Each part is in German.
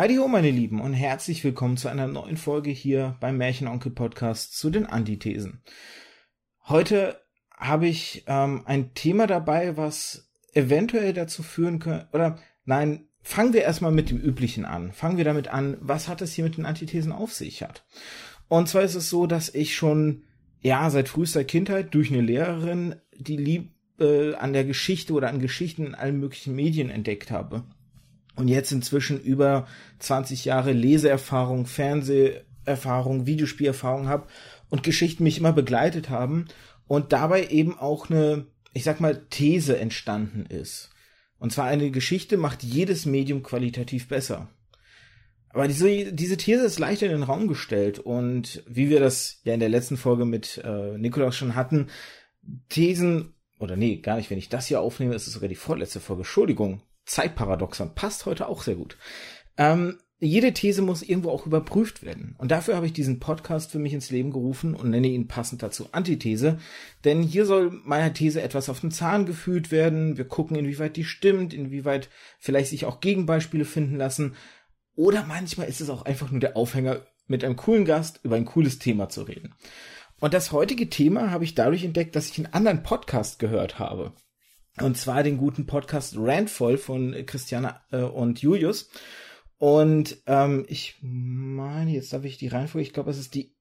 Heidi ho, meine Lieben, und herzlich willkommen zu einer neuen Folge hier beim Märchenonkel Podcast zu den Antithesen. Heute habe ich ähm, ein Thema dabei, was eventuell dazu führen könnte, oder nein, fangen wir erstmal mit dem Üblichen an. Fangen wir damit an, was hat es hier mit den Antithesen auf sich hat. Und zwar ist es so, dass ich schon, ja, seit frühester Kindheit durch eine Lehrerin die Liebe an der Geschichte oder an Geschichten in allen möglichen Medien entdeckt habe und jetzt inzwischen über 20 Jahre Leseerfahrung, Fernseherfahrung, Videospielerfahrung habe und Geschichten mich immer begleitet haben und dabei eben auch eine, ich sag mal, These entstanden ist. Und zwar eine Geschichte macht jedes Medium qualitativ besser. Aber diese, diese These ist leicht in den Raum gestellt und wie wir das ja in der letzten Folge mit äh, Nikolaus schon hatten, Thesen, oder nee, gar nicht, wenn ich das hier aufnehme, ist es sogar die vorletzte Folge, Entschuldigung, Zeitparadoxon passt heute auch sehr gut. Ähm, jede These muss irgendwo auch überprüft werden. Und dafür habe ich diesen Podcast für mich ins Leben gerufen und nenne ihn passend dazu Antithese. Denn hier soll meiner These etwas auf den Zahn gefühlt werden. Wir gucken, inwieweit die stimmt, inwieweit vielleicht sich auch Gegenbeispiele finden lassen. Oder manchmal ist es auch einfach nur der Aufhänger, mit einem coolen Gast über ein cooles Thema zu reden. Und das heutige Thema habe ich dadurch entdeckt, dass ich einen anderen Podcast gehört habe. Und zwar den guten Podcast Randvoll von Christiana äh, und Julius. Und ähm, ich meine, jetzt darf ich die Reihenfolge, ich glaube, es ist die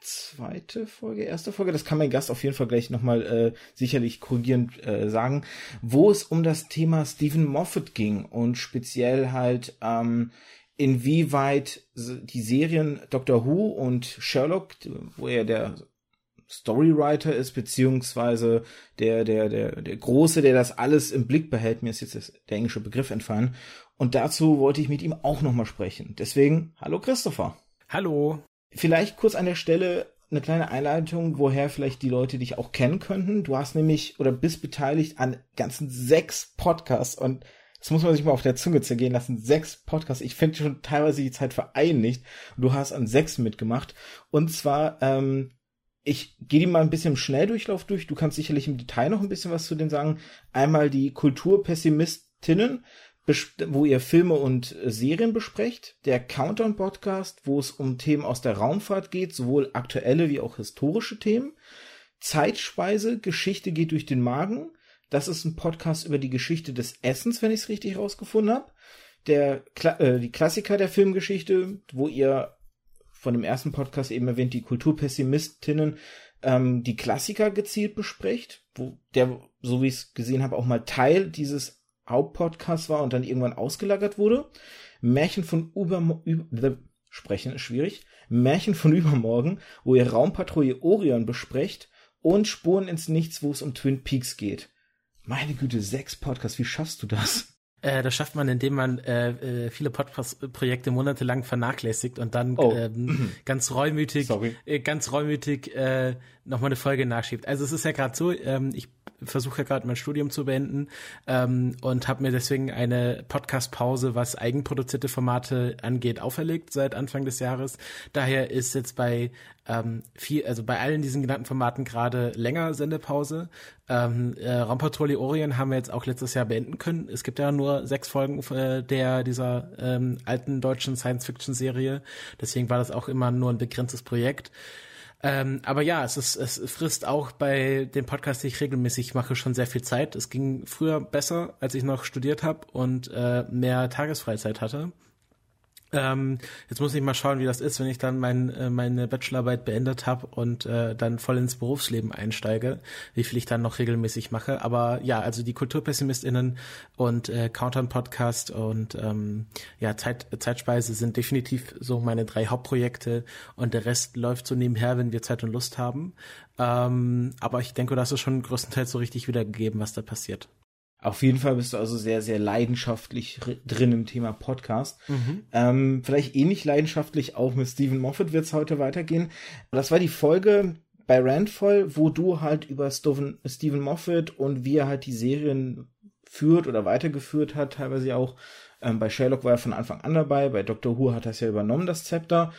zweite Folge, erste Folge, das kann mein Gast auf jeden Fall gleich nochmal äh, sicherlich korrigierend äh, sagen, wo es um das Thema Stephen Moffat ging und speziell halt ähm, inwieweit die Serien Doctor Who und Sherlock, wo er der Storywriter ist, beziehungsweise der, der, der, der Große, der das alles im Blick behält. Mir ist jetzt der englische Begriff entfallen. Und dazu wollte ich mit ihm auch nochmal sprechen. Deswegen, hallo Christopher. Hallo. Vielleicht kurz an der Stelle eine kleine Einleitung, woher vielleicht die Leute dich auch kennen könnten. Du hast nämlich oder bist beteiligt an ganzen sechs Podcasts und das muss man sich mal auf der Zunge zergehen lassen. Sechs Podcasts. Ich finde schon teilweise die Zeit vereinigt. Du hast an sechs mitgemacht. Und zwar ähm, ich gehe die mal ein bisschen im Schnelldurchlauf durch. Du kannst sicherlich im Detail noch ein bisschen was zu denen sagen. Einmal die Kulturpessimistinnen, wo ihr Filme und äh, Serien besprecht. Der Countdown Podcast, wo es um Themen aus der Raumfahrt geht, sowohl aktuelle wie auch historische Themen. Zeitspeise, Geschichte geht durch den Magen. Das ist ein Podcast über die Geschichte des Essens, wenn ich es richtig rausgefunden habe. Der äh, die Klassiker der Filmgeschichte, wo ihr von dem ersten Podcast eben erwähnt, die Kulturpessimistinnen, ähm, die Klassiker gezielt bespricht, wo der, so wie ich es gesehen habe, auch mal Teil dieses Hauptpodcasts war und dann irgendwann ausgelagert wurde. Märchen von über, über sprechen ist schwierig. Märchen von übermorgen, wo ihr Raumpatrouille Orion besprecht und Spuren ins Nichts, wo es um Twin Peaks geht. Meine Güte, sechs Podcasts, wie schaffst du das? Äh, das schafft man, indem man äh, äh, viele Podcast-Projekte monatelang vernachlässigt und dann oh. ähm, ganz reumütig, äh, ganz reumütig äh, nochmal eine Folge nachschiebt. Also es ist ja gerade so, ähm, ich versuche ja gerade mein Studium zu beenden ähm, und habe mir deswegen eine Podcast-Pause, was eigenproduzierte Formate angeht, auferlegt seit Anfang des Jahres. Daher ist jetzt bei ähm, viel, also bei allen diesen genannten Formaten gerade länger Sendepause. Ähm, äh, Raumpatrouille Orion haben wir jetzt auch letztes Jahr beenden können. Es gibt ja nur sechs Folgen äh, der dieser ähm, alten deutschen Science-Fiction-Serie. Deswegen war das auch immer nur ein begrenztes Projekt. Ähm, aber ja, es, ist, es frisst auch bei dem Podcast, den ich regelmäßig mache, schon sehr viel Zeit. Es ging früher besser, als ich noch studiert habe und äh, mehr Tagesfreizeit hatte. Ähm, jetzt muss ich mal schauen, wie das ist, wenn ich dann mein, äh, meine Bachelorarbeit beendet habe und äh, dann voll ins Berufsleben einsteige, wie viel ich dann noch regelmäßig mache. Aber ja, also die KulturpessimistInnen und äh, Countdown Podcast und ähm, ja, Zeit, Zeitspeise sind definitiv so meine drei Hauptprojekte und der Rest läuft so nebenher, wenn wir Zeit und Lust haben. Ähm, aber ich denke, das ist schon größtenteils so richtig wiedergegeben, was da passiert. Auf jeden Fall bist du also sehr, sehr leidenschaftlich drin im Thema Podcast. Mhm. Ähm, vielleicht ähnlich leidenschaftlich auch mit Stephen Moffat wird es heute weitergehen. Das war die Folge bei Randvoll, wo du halt über Steven, Stephen Moffat und wie er halt die Serien führt oder weitergeführt hat, teilweise auch. Ähm, bei Sherlock war er von Anfang an dabei, bei Doctor Who hat er es ja übernommen, das Zepter.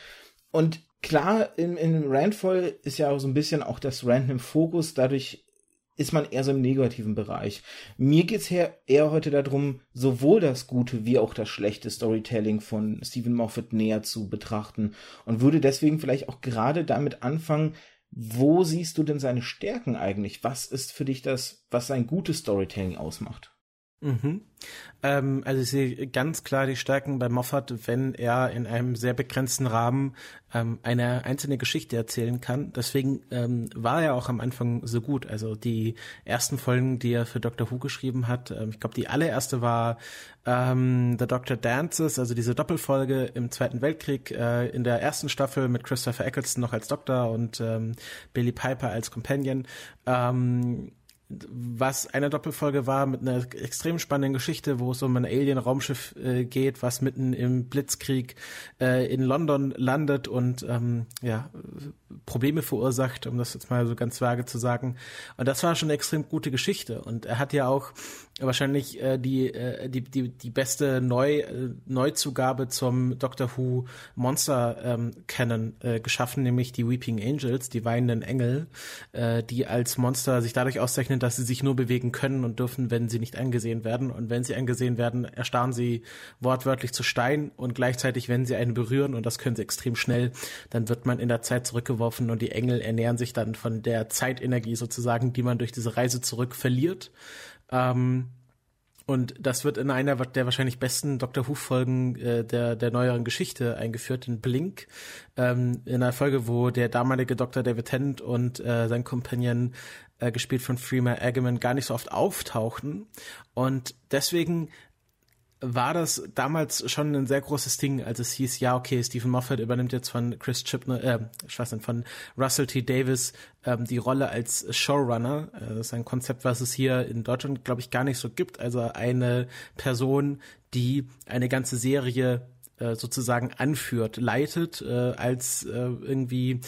Und klar, in, in Randvoll ist ja auch so ein bisschen auch das Random Fokus dadurch ist man eher so im negativen Bereich. Mir geht's eher, eher heute darum, sowohl das gute wie auch das schlechte Storytelling von Stephen Moffat näher zu betrachten und würde deswegen vielleicht auch gerade damit anfangen, wo siehst du denn seine Stärken eigentlich? Was ist für dich das, was sein gutes Storytelling ausmacht? Mhm. Ähm, also ich sehe ganz klar die Stärken bei Moffat, wenn er in einem sehr begrenzten Rahmen ähm, eine einzelne Geschichte erzählen kann. Deswegen ähm, war er auch am Anfang so gut. Also die ersten Folgen, die er für Doctor Who geschrieben hat, ähm, ich glaube die allererste war ähm, The Doctor Dances, also diese Doppelfolge im Zweiten Weltkrieg äh, in der ersten Staffel mit Christopher Eccleston noch als Doktor und ähm, Billy Piper als Companion. Was eine Doppelfolge war mit einer extrem spannenden Geschichte, wo es um ein Alien-Raumschiff äh, geht, was mitten im Blitzkrieg äh, in London landet und ähm, ja Probleme verursacht, um das jetzt mal so ganz vage zu sagen. Und das war schon eine extrem gute Geschichte. Und er hat ja auch wahrscheinlich äh, die, äh, die, die, die beste Neu, äh, Neuzugabe zum Doctor Who Monster ähm, Canon äh, geschaffen, nämlich die Weeping Angels, die weinenden Engel, äh, die als Monster sich dadurch auszeichnen, dass sie sich nur bewegen können und dürfen, wenn sie nicht angesehen werden. Und wenn sie angesehen werden, erstarren sie wortwörtlich zu Stein und gleichzeitig, wenn sie einen berühren, und das können sie extrem schnell, dann wird man in der Zeit zurückgeworfen und die Engel ernähren sich dann von der Zeitenergie sozusagen, die man durch diese Reise zurück verliert. Ähm, und das wird in einer der wahrscheinlich besten Doctor Who-Folgen äh, der, der neueren Geschichte eingeführt, in Blink. Ähm, in einer Folge, wo der damalige Dr. David Tennant und äh, sein Companion, äh, gespielt von Freema Agyeman, gar nicht so oft auftauchten. Und deswegen war das damals schon ein sehr großes Ding, als es hieß, ja, okay, Stephen Moffat übernimmt jetzt von Chris Chibnall, äh, ich weiß nicht, von Russell T. Davis ähm, die Rolle als Showrunner. Äh, das ist ein Konzept, was es hier in Deutschland, glaube ich, gar nicht so gibt. Also eine Person, die eine ganze Serie äh, sozusagen anführt, leitet, äh, als äh, irgendwie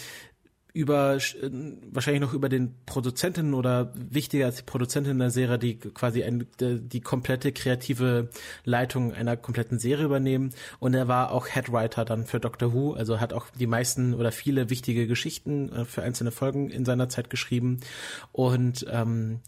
über äh, wahrscheinlich noch über den Produzenten oder wichtiger als die Produzentin der Serie, die quasi ein, die, die komplette kreative Leitung einer kompletten Serie übernehmen. Und er war auch Headwriter dann für Doctor Who, also hat auch die meisten oder viele wichtige Geschichten äh, für einzelne Folgen in seiner Zeit geschrieben. Und ähm,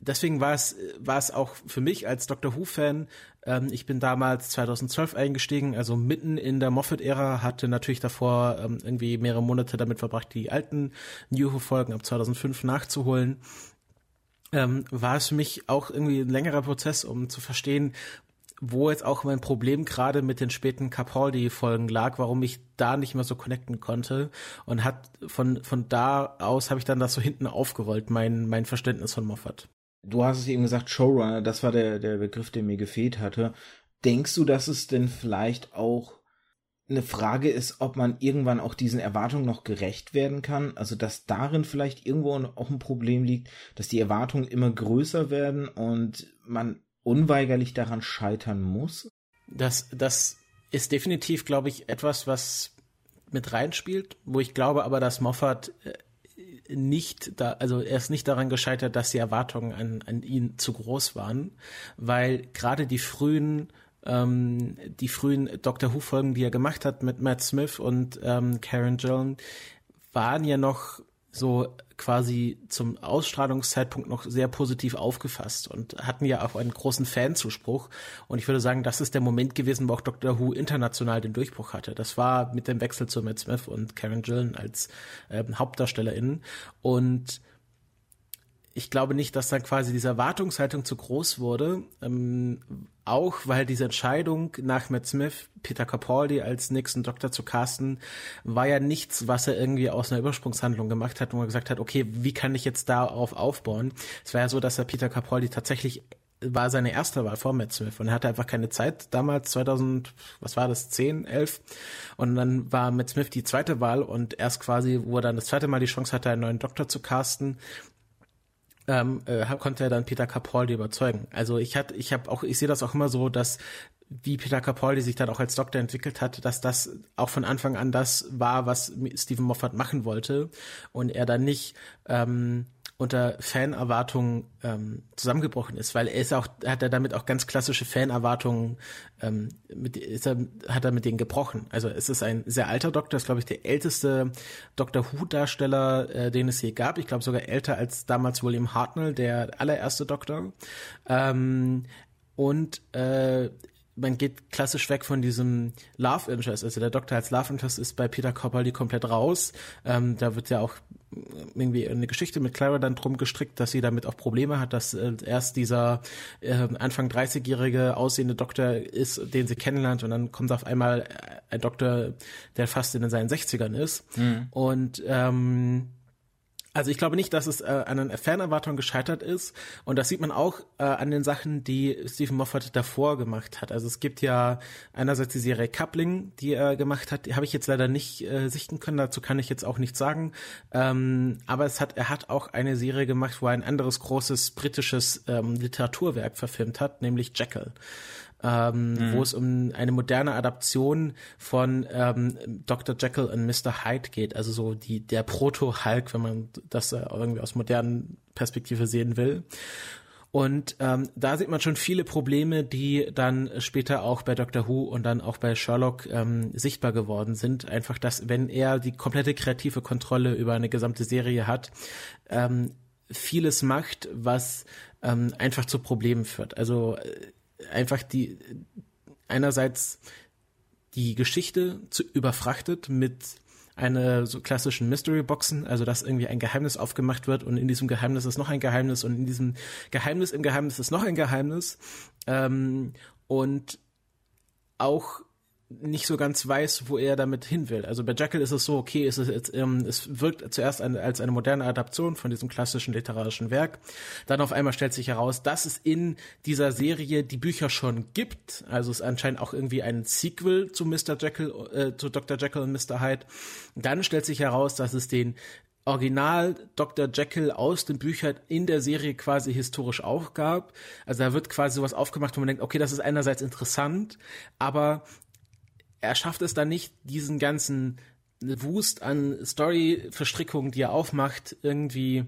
deswegen war es, war es auch für mich als Doctor Who-Fan, ähm, ich bin damals 2012 eingestiegen, also mitten in der Moffat-Ära, hatte natürlich davor ähm, irgendwie mehrere Monate damit verbracht, die alten New Who-Folgen ab 2005 nachzuholen. Ähm, war es für mich auch irgendwie ein längerer Prozess, um zu verstehen, wo jetzt auch mein Problem gerade mit den späten Capaldi-Folgen lag, warum ich da nicht mehr so connecten konnte und hat von von da aus habe ich dann das so hinten aufgerollt, mein mein Verständnis von Moffat. Du hast es eben gesagt, Showrunner, das war der, der Begriff, der mir gefehlt hatte. Denkst du, dass es denn vielleicht auch eine Frage ist, ob man irgendwann auch diesen Erwartungen noch gerecht werden kann? Also, dass darin vielleicht irgendwo auch ein Problem liegt, dass die Erwartungen immer größer werden und man unweigerlich daran scheitern muss? Das, das ist definitiv, glaube ich, etwas, was mit reinspielt, wo ich glaube aber, dass Moffat äh, nicht da, also er ist nicht daran gescheitert, dass die Erwartungen an, an ihn zu groß waren, weil gerade die frühen ähm, die frühen Doctor Who Folgen, die er gemacht hat mit Matt Smith und ähm, Karen Gillan, waren ja noch so quasi zum Ausstrahlungszeitpunkt noch sehr positiv aufgefasst und hatten ja auch einen großen Fanzuspruch. Und ich würde sagen, das ist der Moment gewesen, wo auch Doctor Who international den Durchbruch hatte. Das war mit dem Wechsel zu Matt Smith und Karen Gillen als ähm, HauptdarstellerInnen. Und ich glaube nicht, dass dann quasi diese Erwartungshaltung zu groß wurde. Ähm, auch weil diese Entscheidung nach Matt Smith, Peter Capaldi als nächsten Doktor zu casten, war ja nichts, was er irgendwie aus einer Übersprungshandlung gemacht hat, wo er gesagt hat, okay, wie kann ich jetzt darauf aufbauen? Es war ja so, dass er Peter Capaldi tatsächlich war seine erste Wahl vor Matt Smith und er hatte einfach keine Zeit damals 2000 was war das 10 11 und dann war Matt Smith die zweite Wahl und erst quasi wo er dann das zweite Mal die Chance hatte einen neuen Doktor zu casten ähm, äh, konnte er dann Peter Capaldi überzeugen. Also ich hatte, ich habe auch, ich sehe das auch immer so, dass wie Peter Capaldi sich dann auch als Doktor entwickelt hat, dass das auch von Anfang an das war, was Stephen Moffat machen wollte und er dann nicht ähm, unter Fanerwartungen ähm, zusammengebrochen ist, weil er ist auch, hat er damit auch ganz klassische Fanerwartungen, ähm, mit, ist er, hat er mit denen gebrochen. Also es ist ein sehr alter Doktor, ist glaube ich der älteste Doctor Who-Darsteller, äh, den es je gab. Ich glaube sogar älter als damals William Hartnell, der allererste Doktor. Ähm, und äh, man geht klassisch weg von diesem Love Interest. Also der Doktor als Love Interest ist bei Peter Capaldi komplett raus. Ähm, da wird ja auch irgendwie eine Geschichte mit Clara dann drum gestrickt, dass sie damit auch Probleme hat, dass äh, erst dieser äh, Anfang 30-jährige aussehende Doktor ist, den sie kennenlernt und dann kommt auf einmal ein Doktor, der fast in seinen 60ern ist. Mhm. Und ähm, also ich glaube nicht, dass es äh, an den Fanerwartungen gescheitert ist. Und das sieht man auch äh, an den Sachen, die Stephen Moffat davor gemacht hat. Also es gibt ja einerseits die Serie Coupling, die er gemacht hat. Die habe ich jetzt leider nicht äh, sichten können. Dazu kann ich jetzt auch nichts sagen. Ähm, aber es hat, er hat auch eine Serie gemacht, wo er ein anderes großes britisches ähm, Literaturwerk verfilmt hat, nämlich Jekyll ähm, mhm. wo es um eine moderne Adaption von ähm, Dr. Jekyll und Mr. Hyde geht, also so die der Proto-Hulk, wenn man das äh, irgendwie aus modernen Perspektive sehen will. Und ähm, da sieht man schon viele Probleme, die dann später auch bei Doctor Who und dann auch bei Sherlock ähm, sichtbar geworden sind. Einfach, dass wenn er die komplette kreative Kontrolle über eine gesamte Serie hat, ähm, vieles macht, was ähm, einfach zu Problemen führt. Also äh, einfach die einerseits die Geschichte zu überfrachtet mit einer so klassischen Mystery Boxen, also dass irgendwie ein Geheimnis aufgemacht wird und in diesem Geheimnis ist noch ein Geheimnis und in diesem Geheimnis im Geheimnis ist noch ein Geheimnis. Ähm, und auch nicht so ganz weiß, wo er damit hin will. Also bei Jekyll ist es so, okay, es, ist ähm, es wirkt zuerst als eine moderne Adaption von diesem klassischen literarischen Werk. Dann auf einmal stellt sich heraus, dass es in dieser Serie die Bücher schon gibt. Also es ist anscheinend auch irgendwie ein Sequel zu Mr. Jekyll, äh, zu Dr. Jekyll und Mr. Hyde. Dann stellt sich heraus, dass es den Original Dr. Jekyll aus den Büchern in der Serie quasi historisch auch gab. Also da wird quasi sowas aufgemacht, wo man denkt, okay, das ist einerseits interessant, aber er schafft es dann nicht, diesen ganzen Wust an Story-Verstrickungen, die er aufmacht, irgendwie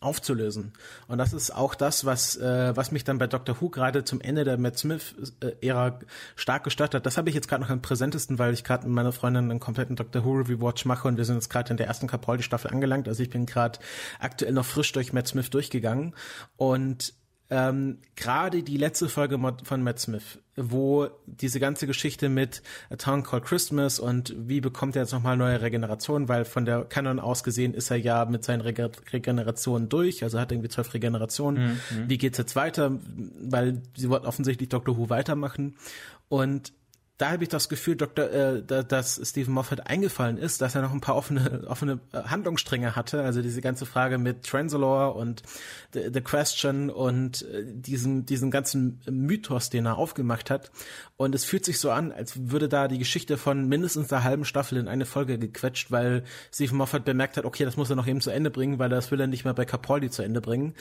aufzulösen. Und das ist auch das, was, äh, was mich dann bei Doctor Who gerade zum Ende der Matt Smith-Ära stark gestört hat. Das habe ich jetzt gerade noch am präsentesten, weil ich gerade mit meiner Freundin einen kompletten Doctor Who Review-Watch mache und wir sind jetzt gerade in der ersten Capaldi-Staffel angelangt. Also ich bin gerade aktuell noch frisch durch Matt Smith durchgegangen und ähm, gerade die letzte Folge von Matt Smith, wo diese ganze Geschichte mit A Town Called Christmas und wie bekommt er jetzt nochmal neue Regeneration, weil von der Canon aus gesehen ist er ja mit seinen Rege Regenerationen durch, also hat irgendwie zwölf Regenerationen. Mhm. Wie geht's jetzt weiter? Weil sie wollten offensichtlich Doctor Who weitermachen und da habe ich das Gefühl, Dr., äh, dass Stephen Moffat eingefallen ist, dass er noch ein paar offene, offene äh, Handlungsstränge hatte. Also diese ganze Frage mit Transalore und The, The Question und äh, diesen, diesen ganzen Mythos, den er aufgemacht hat. Und es fühlt sich so an, als würde da die Geschichte von mindestens einer halben Staffel in eine Folge gequetscht, weil Stephen Moffat bemerkt hat, okay, das muss er noch eben zu Ende bringen, weil das will er nicht mehr bei Capaldi zu Ende bringen.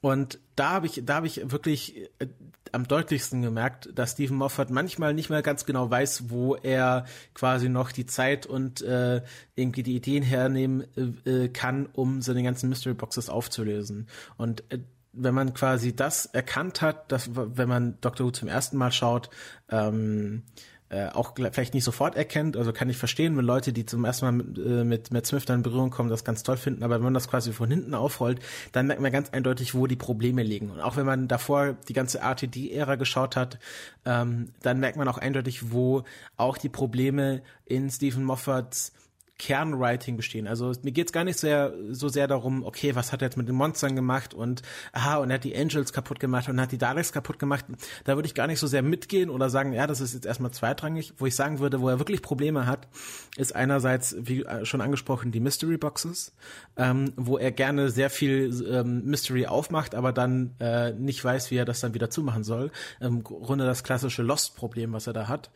Und da habe ich, da habe ich wirklich äh, am deutlichsten gemerkt, dass Stephen Moffat manchmal nicht mehr ganz genau weiß, wo er quasi noch die Zeit und äh, irgendwie die Ideen hernehmen äh, äh kann, um seine ganzen Mystery Boxes aufzulösen. Und äh, wenn man quasi das erkannt hat, dass wenn man Doctor Who zum ersten Mal schaut, ähm, äh, auch vielleicht nicht sofort erkennt. Also kann ich verstehen, wenn Leute, die zum ersten Mal mit, äh, mit Matt Smith dann in Berührung kommen, das ganz toll finden. Aber wenn man das quasi von hinten aufrollt, dann merkt man ganz eindeutig, wo die Probleme liegen. Und auch wenn man davor die ganze RTD-Ära geschaut hat, ähm, dann merkt man auch eindeutig, wo auch die Probleme in Stephen Moffats Kernwriting bestehen. Also mir geht's gar nicht sehr so sehr darum, okay, was hat er jetzt mit den Monstern gemacht und aha, und er hat die Angels kaputt gemacht und hat die Daleks kaputt gemacht. Da würde ich gar nicht so sehr mitgehen oder sagen, ja, das ist jetzt erstmal zweitrangig. Wo ich sagen würde, wo er wirklich Probleme hat, ist einerseits, wie schon angesprochen, die Mystery Boxes, ähm, wo er gerne sehr viel ähm, Mystery aufmacht, aber dann äh, nicht weiß, wie er das dann wieder zumachen soll. Im Grunde das klassische Lost-Problem, was er da hat.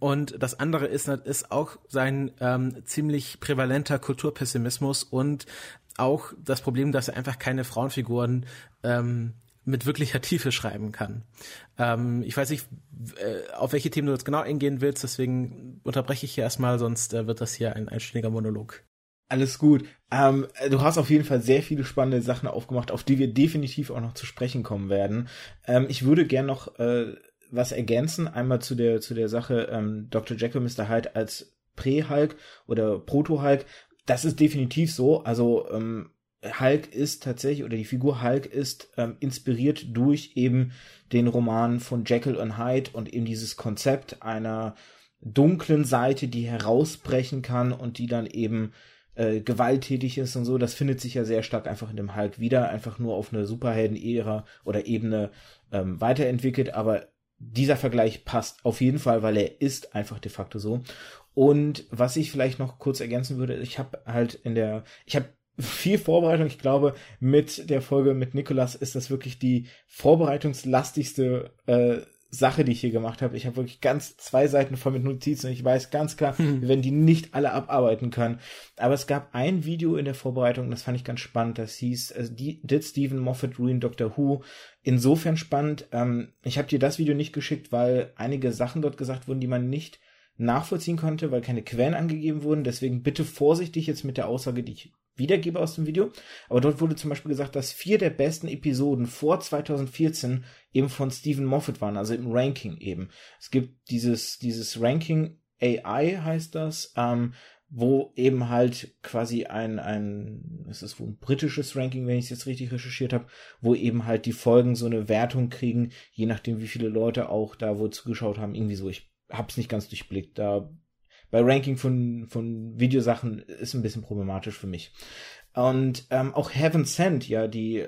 Und das andere ist, ist auch sein ähm, ziemlich prävalenter Kulturpessimismus und auch das Problem, dass er einfach keine Frauenfiguren ähm, mit wirklicher Tiefe schreiben kann. Ähm, ich weiß nicht, äh, auf welche Themen du jetzt genau eingehen willst, deswegen unterbreche ich hier erstmal, sonst äh, wird das hier ein einstündiger Monolog. Alles gut. Ähm, du hast auf jeden Fall sehr viele spannende Sachen aufgemacht, auf die wir definitiv auch noch zu sprechen kommen werden. Ähm, ich würde gern noch äh, was ergänzen. Einmal zu der zu der Sache ähm, Dr. Jekyll, Mr. Hyde als Prä-Hulk oder Proto-Hulk. Das ist definitiv so. Also ähm, Hulk ist tatsächlich, oder die Figur Hulk ist ähm, inspiriert durch eben den Roman von Jekyll und Hyde und eben dieses Konzept einer dunklen Seite, die herausbrechen kann und die dann eben äh, gewalttätig ist und so. Das findet sich ja sehr stark einfach in dem Hulk wieder, einfach nur auf eine Superhelden-Ära oder Ebene ähm, weiterentwickelt, aber dieser Vergleich passt auf jeden Fall, weil er ist einfach de facto so. Und was ich vielleicht noch kurz ergänzen würde, ich habe halt in der, ich habe viel Vorbereitung. Ich glaube, mit der Folge mit Nikolas ist das wirklich die vorbereitungslastigste äh, Sache, die ich hier gemacht habe. Ich habe wirklich ganz zwei Seiten voll mit Notizen und ich weiß ganz klar, hm. wir werden die nicht alle abarbeiten können. Aber es gab ein Video in der Vorbereitung, das fand ich ganz spannend. Das hieß, also die, Did Stephen Moffat Ruin Doctor Who? Insofern spannend. Ähm, ich habe dir das Video nicht geschickt, weil einige Sachen dort gesagt wurden, die man nicht nachvollziehen konnte, weil keine Quellen angegeben wurden. Deswegen bitte vorsichtig jetzt mit der Aussage, die ich wiedergebe aus dem Video. Aber dort wurde zum Beispiel gesagt, dass vier der besten Episoden vor 2014 eben von Stephen Moffat waren, also im Ranking eben. Es gibt dieses, dieses Ranking AI heißt das, ähm, wo eben halt quasi ein, ein, es ist wohl ein britisches Ranking, wenn ich es jetzt richtig recherchiert habe, wo eben halt die Folgen so eine Wertung kriegen, je nachdem, wie viele Leute auch da wohl zugeschaut haben, irgendwie so. Ich hab's nicht ganz durchblickt. Da bei Ranking von, von Videosachen ist ein bisschen problematisch für mich. Und ähm, auch Heaven Sent, ja, die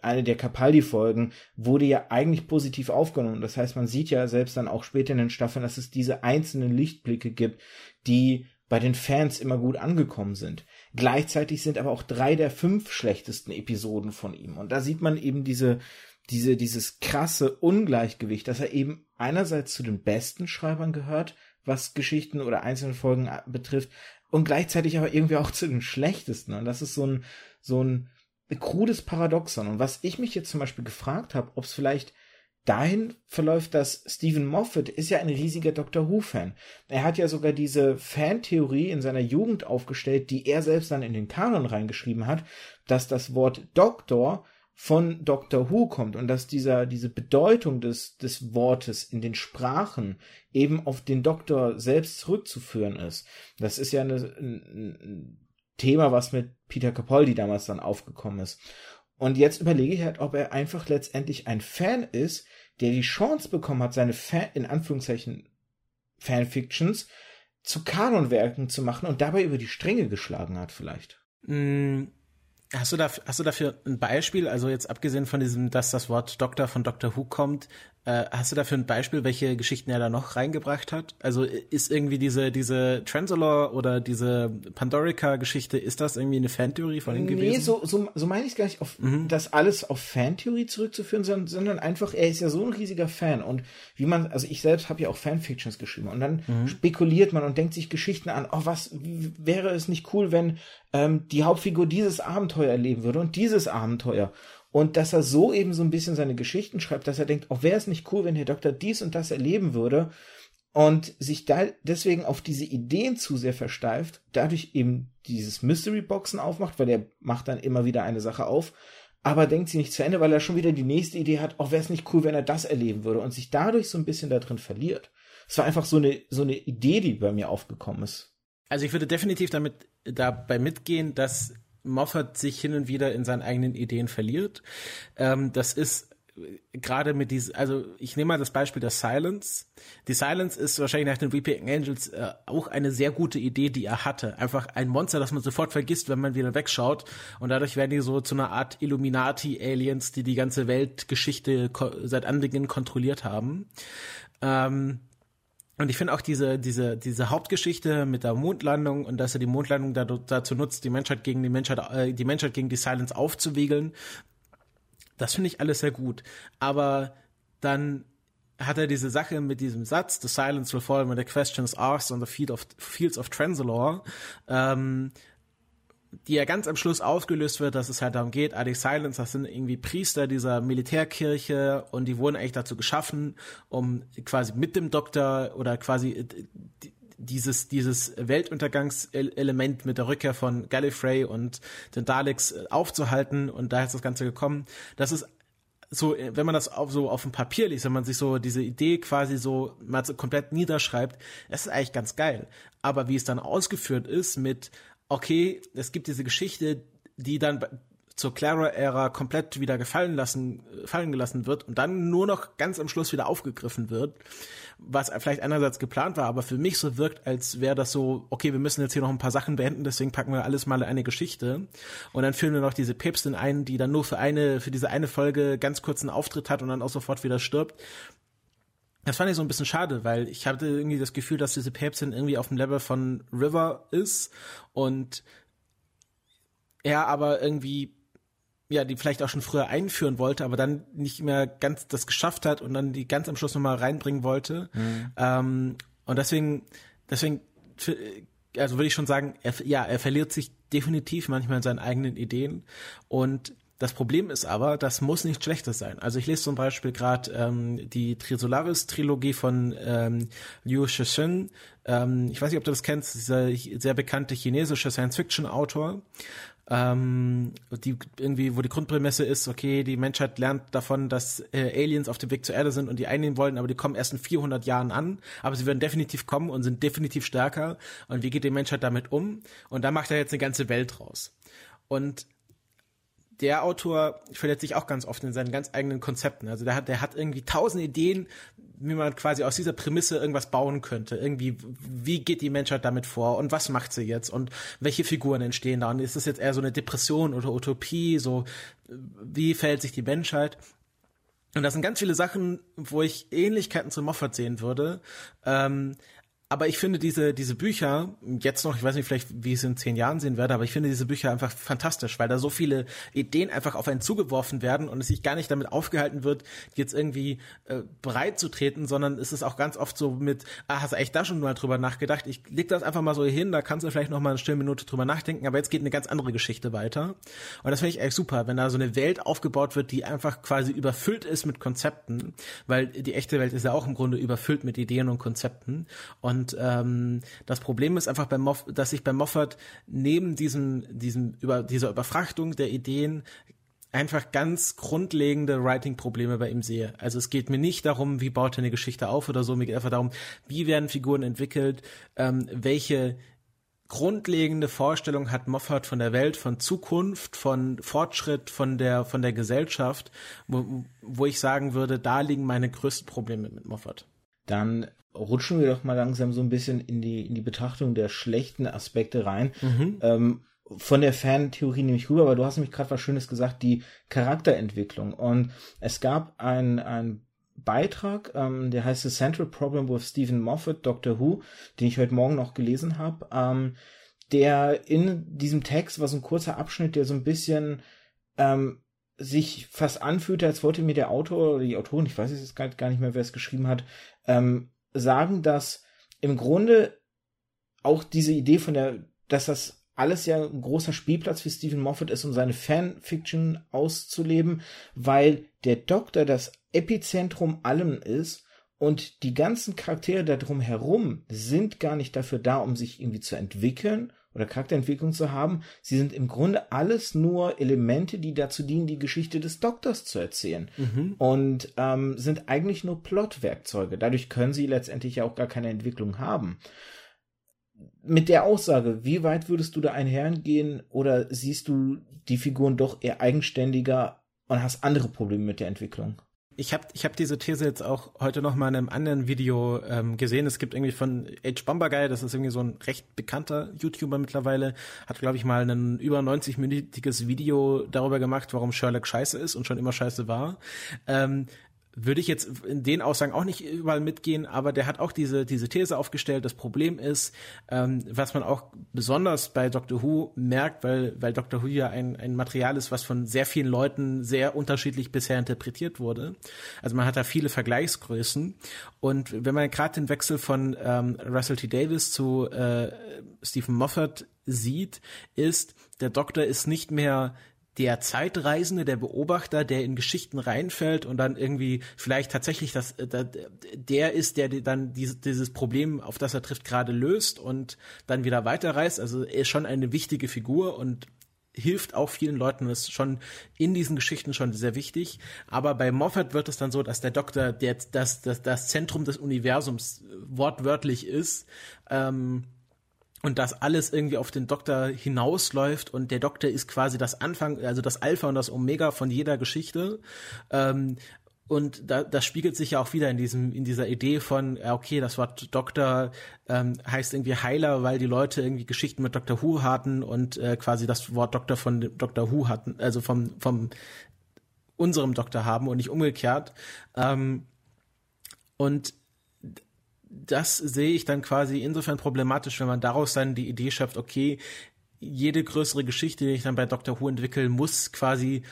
eine der Capaldi-Folgen, wurde ja eigentlich positiv aufgenommen. Das heißt, man sieht ja selbst dann auch später in den Staffeln, dass es diese einzelnen Lichtblicke gibt, die bei den Fans immer gut angekommen sind. Gleichzeitig sind aber auch drei der fünf schlechtesten Episoden von ihm. Und da sieht man eben diese, diese, dieses krasse Ungleichgewicht, dass er eben einerseits zu den besten Schreibern gehört, was Geschichten oder einzelne Folgen betrifft, und gleichzeitig aber irgendwie auch zu den schlechtesten. Und das ist so ein, so ein krudes Paradoxon. Und was ich mich jetzt zum Beispiel gefragt habe, ob es vielleicht dahin verläuft, dass Stephen Moffat ist ja ein riesiger Doctor Who-Fan. Er hat ja sogar diese Fantheorie in seiner Jugend aufgestellt, die er selbst dann in den Kanon reingeschrieben hat, dass das Wort Doktor von Doctor Who kommt und dass dieser, diese Bedeutung des, des Wortes in den Sprachen eben auf den Doktor selbst zurückzuführen ist. Das ist ja eine, ein Thema, was mit Peter Capaldi damals dann aufgekommen ist. Und jetzt überlege ich halt, ob er einfach letztendlich ein Fan ist, der die Chance bekommen hat, seine Fan, in Anführungszeichen Fanfictions zu Kanonwerken zu machen und dabei über die Stränge geschlagen hat vielleicht. Mm Hast du, da, hast du dafür ein Beispiel, also jetzt abgesehen von diesem, dass das Wort Doktor von Doctor Who kommt, äh, hast du dafür ein Beispiel, welche Geschichten er da noch reingebracht hat? Also ist irgendwie diese, diese Transalore oder diese Pandorica-Geschichte, ist das irgendwie eine Fantheorie von ihm nee, gewesen? Nee, so, so, so meine ich es gar nicht, auf, mhm. das alles auf Fantheorie zurückzuführen, sondern, sondern einfach, er ist ja so ein riesiger Fan und wie man, also ich selbst habe ja auch Fanfictions geschrieben und dann mhm. spekuliert man und denkt sich Geschichten an, oh, was wäre es nicht cool, wenn ähm, die Hauptfigur dieses Abenteuer erleben würde und dieses Abenteuer und dass er so eben so ein bisschen seine Geschichten schreibt, dass er denkt, oh, wäre es nicht cool, wenn Herr Doktor dies und das erleben würde und sich da deswegen auf diese Ideen zu sehr versteift, dadurch eben dieses Mystery Boxen aufmacht, weil er macht dann immer wieder eine Sache auf, aber denkt sie nicht zu Ende, weil er schon wieder die nächste Idee hat, oh, wäre es nicht cool, wenn er das erleben würde und sich dadurch so ein bisschen da drin verliert. Es war einfach so eine, so eine Idee, die bei mir aufgekommen ist. Also ich würde definitiv damit dabei mitgehen, dass Moffat sich hin und wieder in seinen eigenen Ideen verliert. Ähm, das ist äh, gerade mit diesem, also ich nehme mal das Beispiel der Silence. Die Silence ist wahrscheinlich nach den Weeping Angels äh, auch eine sehr gute Idee, die er hatte. Einfach ein Monster, das man sofort vergisst, wenn man wieder wegschaut. Und dadurch werden die so zu einer Art Illuminati-Aliens, die die ganze Weltgeschichte seit Anbeginn kontrolliert haben. Ähm, und ich finde auch diese, diese, diese Hauptgeschichte mit der Mondlandung und dass er die Mondlandung dazu nutzt, die Menschheit gegen die Menschheit, äh, die Menschheit gegen die Silence aufzuwiegeln, das finde ich alles sehr gut. Aber dann hat er diese Sache mit diesem Satz, The silence will fall when the questions asked on the field of, fields of Transalore, ähm, die ja ganz am Schluss aufgelöst wird, dass es halt darum geht, Adi Silence, das sind irgendwie Priester dieser Militärkirche und die wurden eigentlich dazu geschaffen, um quasi mit dem Doktor oder quasi die, dieses, dieses Weltuntergangselement mit der Rückkehr von Gallifrey und den Daleks äh, aufzuhalten und da ist das Ganze gekommen. Das ist so, wenn man das auf, so auf dem Papier liest, wenn man sich so diese Idee quasi so mal so komplett niederschreibt, das ist eigentlich ganz geil. Aber wie es dann ausgeführt ist mit, okay, es gibt diese Geschichte, die dann zur Clara-Ära komplett wieder gefallen lassen, fallen gelassen wird und dann nur noch ganz am Schluss wieder aufgegriffen wird, was vielleicht einerseits geplant war, aber für mich so wirkt, als wäre das so, okay, wir müssen jetzt hier noch ein paar Sachen beenden, deswegen packen wir alles mal in eine Geschichte und dann führen wir noch diese Päpstin ein, die dann nur für eine, für diese eine Folge ganz kurzen Auftritt hat und dann auch sofort wieder stirbt. Das fand ich so ein bisschen schade, weil ich hatte irgendwie das Gefühl, dass diese Päpstin irgendwie auf dem Level von River ist und er aber irgendwie ja, die vielleicht auch schon früher einführen wollte, aber dann nicht mehr ganz das geschafft hat und dann die ganz am Schluss nochmal reinbringen wollte. Mhm. Ähm, und deswegen, deswegen, also würde ich schon sagen, er, ja, er verliert sich definitiv manchmal in seinen eigenen Ideen und das Problem ist aber, das muss nichts Schlechtes sein. Also ich lese zum Beispiel gerade ähm, die Trisolaris-Trilogie von ähm, Liu Cixin. Ähm, ich weiß nicht, ob du das kennst, dieser sehr bekannte chinesische Science-Fiction-Autor ähm, die irgendwie, wo die Grundprämisse ist, okay, die Menschheit lernt davon, dass äh, Aliens auf dem Weg zur Erde sind und die einnehmen wollen, aber die kommen erst in 400 Jahren an, aber sie werden definitiv kommen und sind definitiv stärker und wie geht die Menschheit damit um? Und da macht er jetzt eine ganze Welt raus. Und der Autor verletzt sich auch ganz oft in seinen ganz eigenen Konzepten. Also der hat, der hat irgendwie tausend Ideen, wie man quasi aus dieser Prämisse irgendwas bauen könnte. Irgendwie, wie geht die Menschheit damit vor und was macht sie jetzt und welche Figuren entstehen da? Und ist das jetzt eher so eine Depression oder Utopie? So, wie verhält sich die Menschheit? Und das sind ganz viele Sachen, wo ich Ähnlichkeiten zu Moffat sehen würde. Ähm, aber ich finde diese, diese Bücher, jetzt noch, ich weiß nicht vielleicht, wie ich es in zehn Jahren sehen werde, aber ich finde diese Bücher einfach fantastisch, weil da so viele Ideen einfach auf einen zugeworfen werden und es sich gar nicht damit aufgehalten wird, jetzt irgendwie äh, breit zu treten, sondern es ist auch ganz oft so mit, ah, hast du echt da schon mal drüber nachgedacht? Ich leg das einfach mal so hin, da kannst du vielleicht noch mal eine stille Minute drüber nachdenken, aber jetzt geht eine ganz andere Geschichte weiter. Und das finde ich echt super, wenn da so eine Welt aufgebaut wird, die einfach quasi überfüllt ist mit Konzepten, weil die echte Welt ist ja auch im Grunde überfüllt mit Ideen und Konzepten. Und und ähm, das Problem ist einfach beim Moff, dass ich bei Moffat neben diesem, diesem über dieser Überfrachtung der Ideen einfach ganz grundlegende Writing-Probleme bei ihm sehe. Also es geht mir nicht darum, wie baut er eine Geschichte auf oder so, mir geht einfach darum, wie werden Figuren entwickelt, ähm, welche grundlegende Vorstellung hat Moffat von der Welt, von Zukunft, von Fortschritt, von der, von der Gesellschaft, wo, wo ich sagen würde, da liegen meine größten Probleme mit Moffat. Dann rutschen wir doch mal langsam so ein bisschen in die, in die Betrachtung der schlechten Aspekte rein. Mhm. Ähm, von der Fan-Theorie nehme ich rüber, aber du hast nämlich gerade was Schönes gesagt, die Charakterentwicklung. Und es gab ein, ein Beitrag, ähm, der heißt The Central Problem with Stephen Moffat, Doctor Who, den ich heute Morgen noch gelesen habe, ähm, der in diesem Text war so ein kurzer Abschnitt, der so ein bisschen ähm, sich fast anfühlte, als wollte mir der Autor oder die Autorin, ich weiß jetzt gar nicht mehr, wer es geschrieben hat, ähm, sagen, dass im Grunde auch diese Idee von der, dass das alles ja ein großer Spielplatz für Stephen Moffat ist, um seine Fanfiction auszuleben, weil der Doktor das Epizentrum allem ist und die ganzen Charaktere da drum herum sind gar nicht dafür da, um sich irgendwie zu entwickeln oder Charakterentwicklung zu haben. Sie sind im Grunde alles nur Elemente, die dazu dienen, die Geschichte des Doktors zu erzählen. Mhm. Und ähm, sind eigentlich nur Plotwerkzeuge. Dadurch können sie letztendlich ja auch gar keine Entwicklung haben. Mit der Aussage, wie weit würdest du da einhergehen oder siehst du die Figuren doch eher eigenständiger und hast andere Probleme mit der Entwicklung? Ich habe ich hab diese These jetzt auch heute noch mal in einem anderen Video ähm, gesehen. Es gibt irgendwie von H. Bomberguy, das ist irgendwie so ein recht bekannter YouTuber mittlerweile, hat, glaube ich, mal ein über 90-minütiges Video darüber gemacht, warum Sherlock scheiße ist und schon immer scheiße war. Ähm, würde ich jetzt in den Aussagen auch nicht überall mitgehen, aber der hat auch diese, diese These aufgestellt. Das Problem ist, ähm, was man auch besonders bei Doctor Who merkt, weil, weil Doctor Who ja ein, ein Material ist, was von sehr vielen Leuten sehr unterschiedlich bisher interpretiert wurde. Also man hat da viele Vergleichsgrößen. Und wenn man gerade den Wechsel von ähm, Russell T. Davis zu äh, Stephen Moffat sieht, ist, der Doktor ist nicht mehr der Zeitreisende, der Beobachter, der in Geschichten reinfällt und dann irgendwie vielleicht tatsächlich das, äh, der ist, der dann dieses Problem, auf das er trifft, gerade löst und dann wieder weiterreist. Also er ist schon eine wichtige Figur und hilft auch vielen Leuten, das ist schon in diesen Geschichten schon sehr wichtig. Aber bei Moffat wird es dann so, dass der Doktor der, das, das, das Zentrum des Universums wortwörtlich ist. Ähm, und das alles irgendwie auf den Doktor hinausläuft und der Doktor ist quasi das Anfang, also das Alpha und das Omega von jeder Geschichte. Ähm, und da, das spiegelt sich ja auch wieder in diesem, in dieser Idee von, okay, das Wort Doktor ähm, heißt irgendwie Heiler, weil die Leute irgendwie Geschichten mit Dr. Who hatten und äh, quasi das Wort Doktor von Dr. Who hatten, also vom, vom unserem Doktor haben und nicht umgekehrt. Ähm, und das sehe ich dann quasi insofern problematisch, wenn man daraus dann die Idee schafft, okay, jede größere Geschichte, die ich dann bei Dr. Who entwickle, muss quasi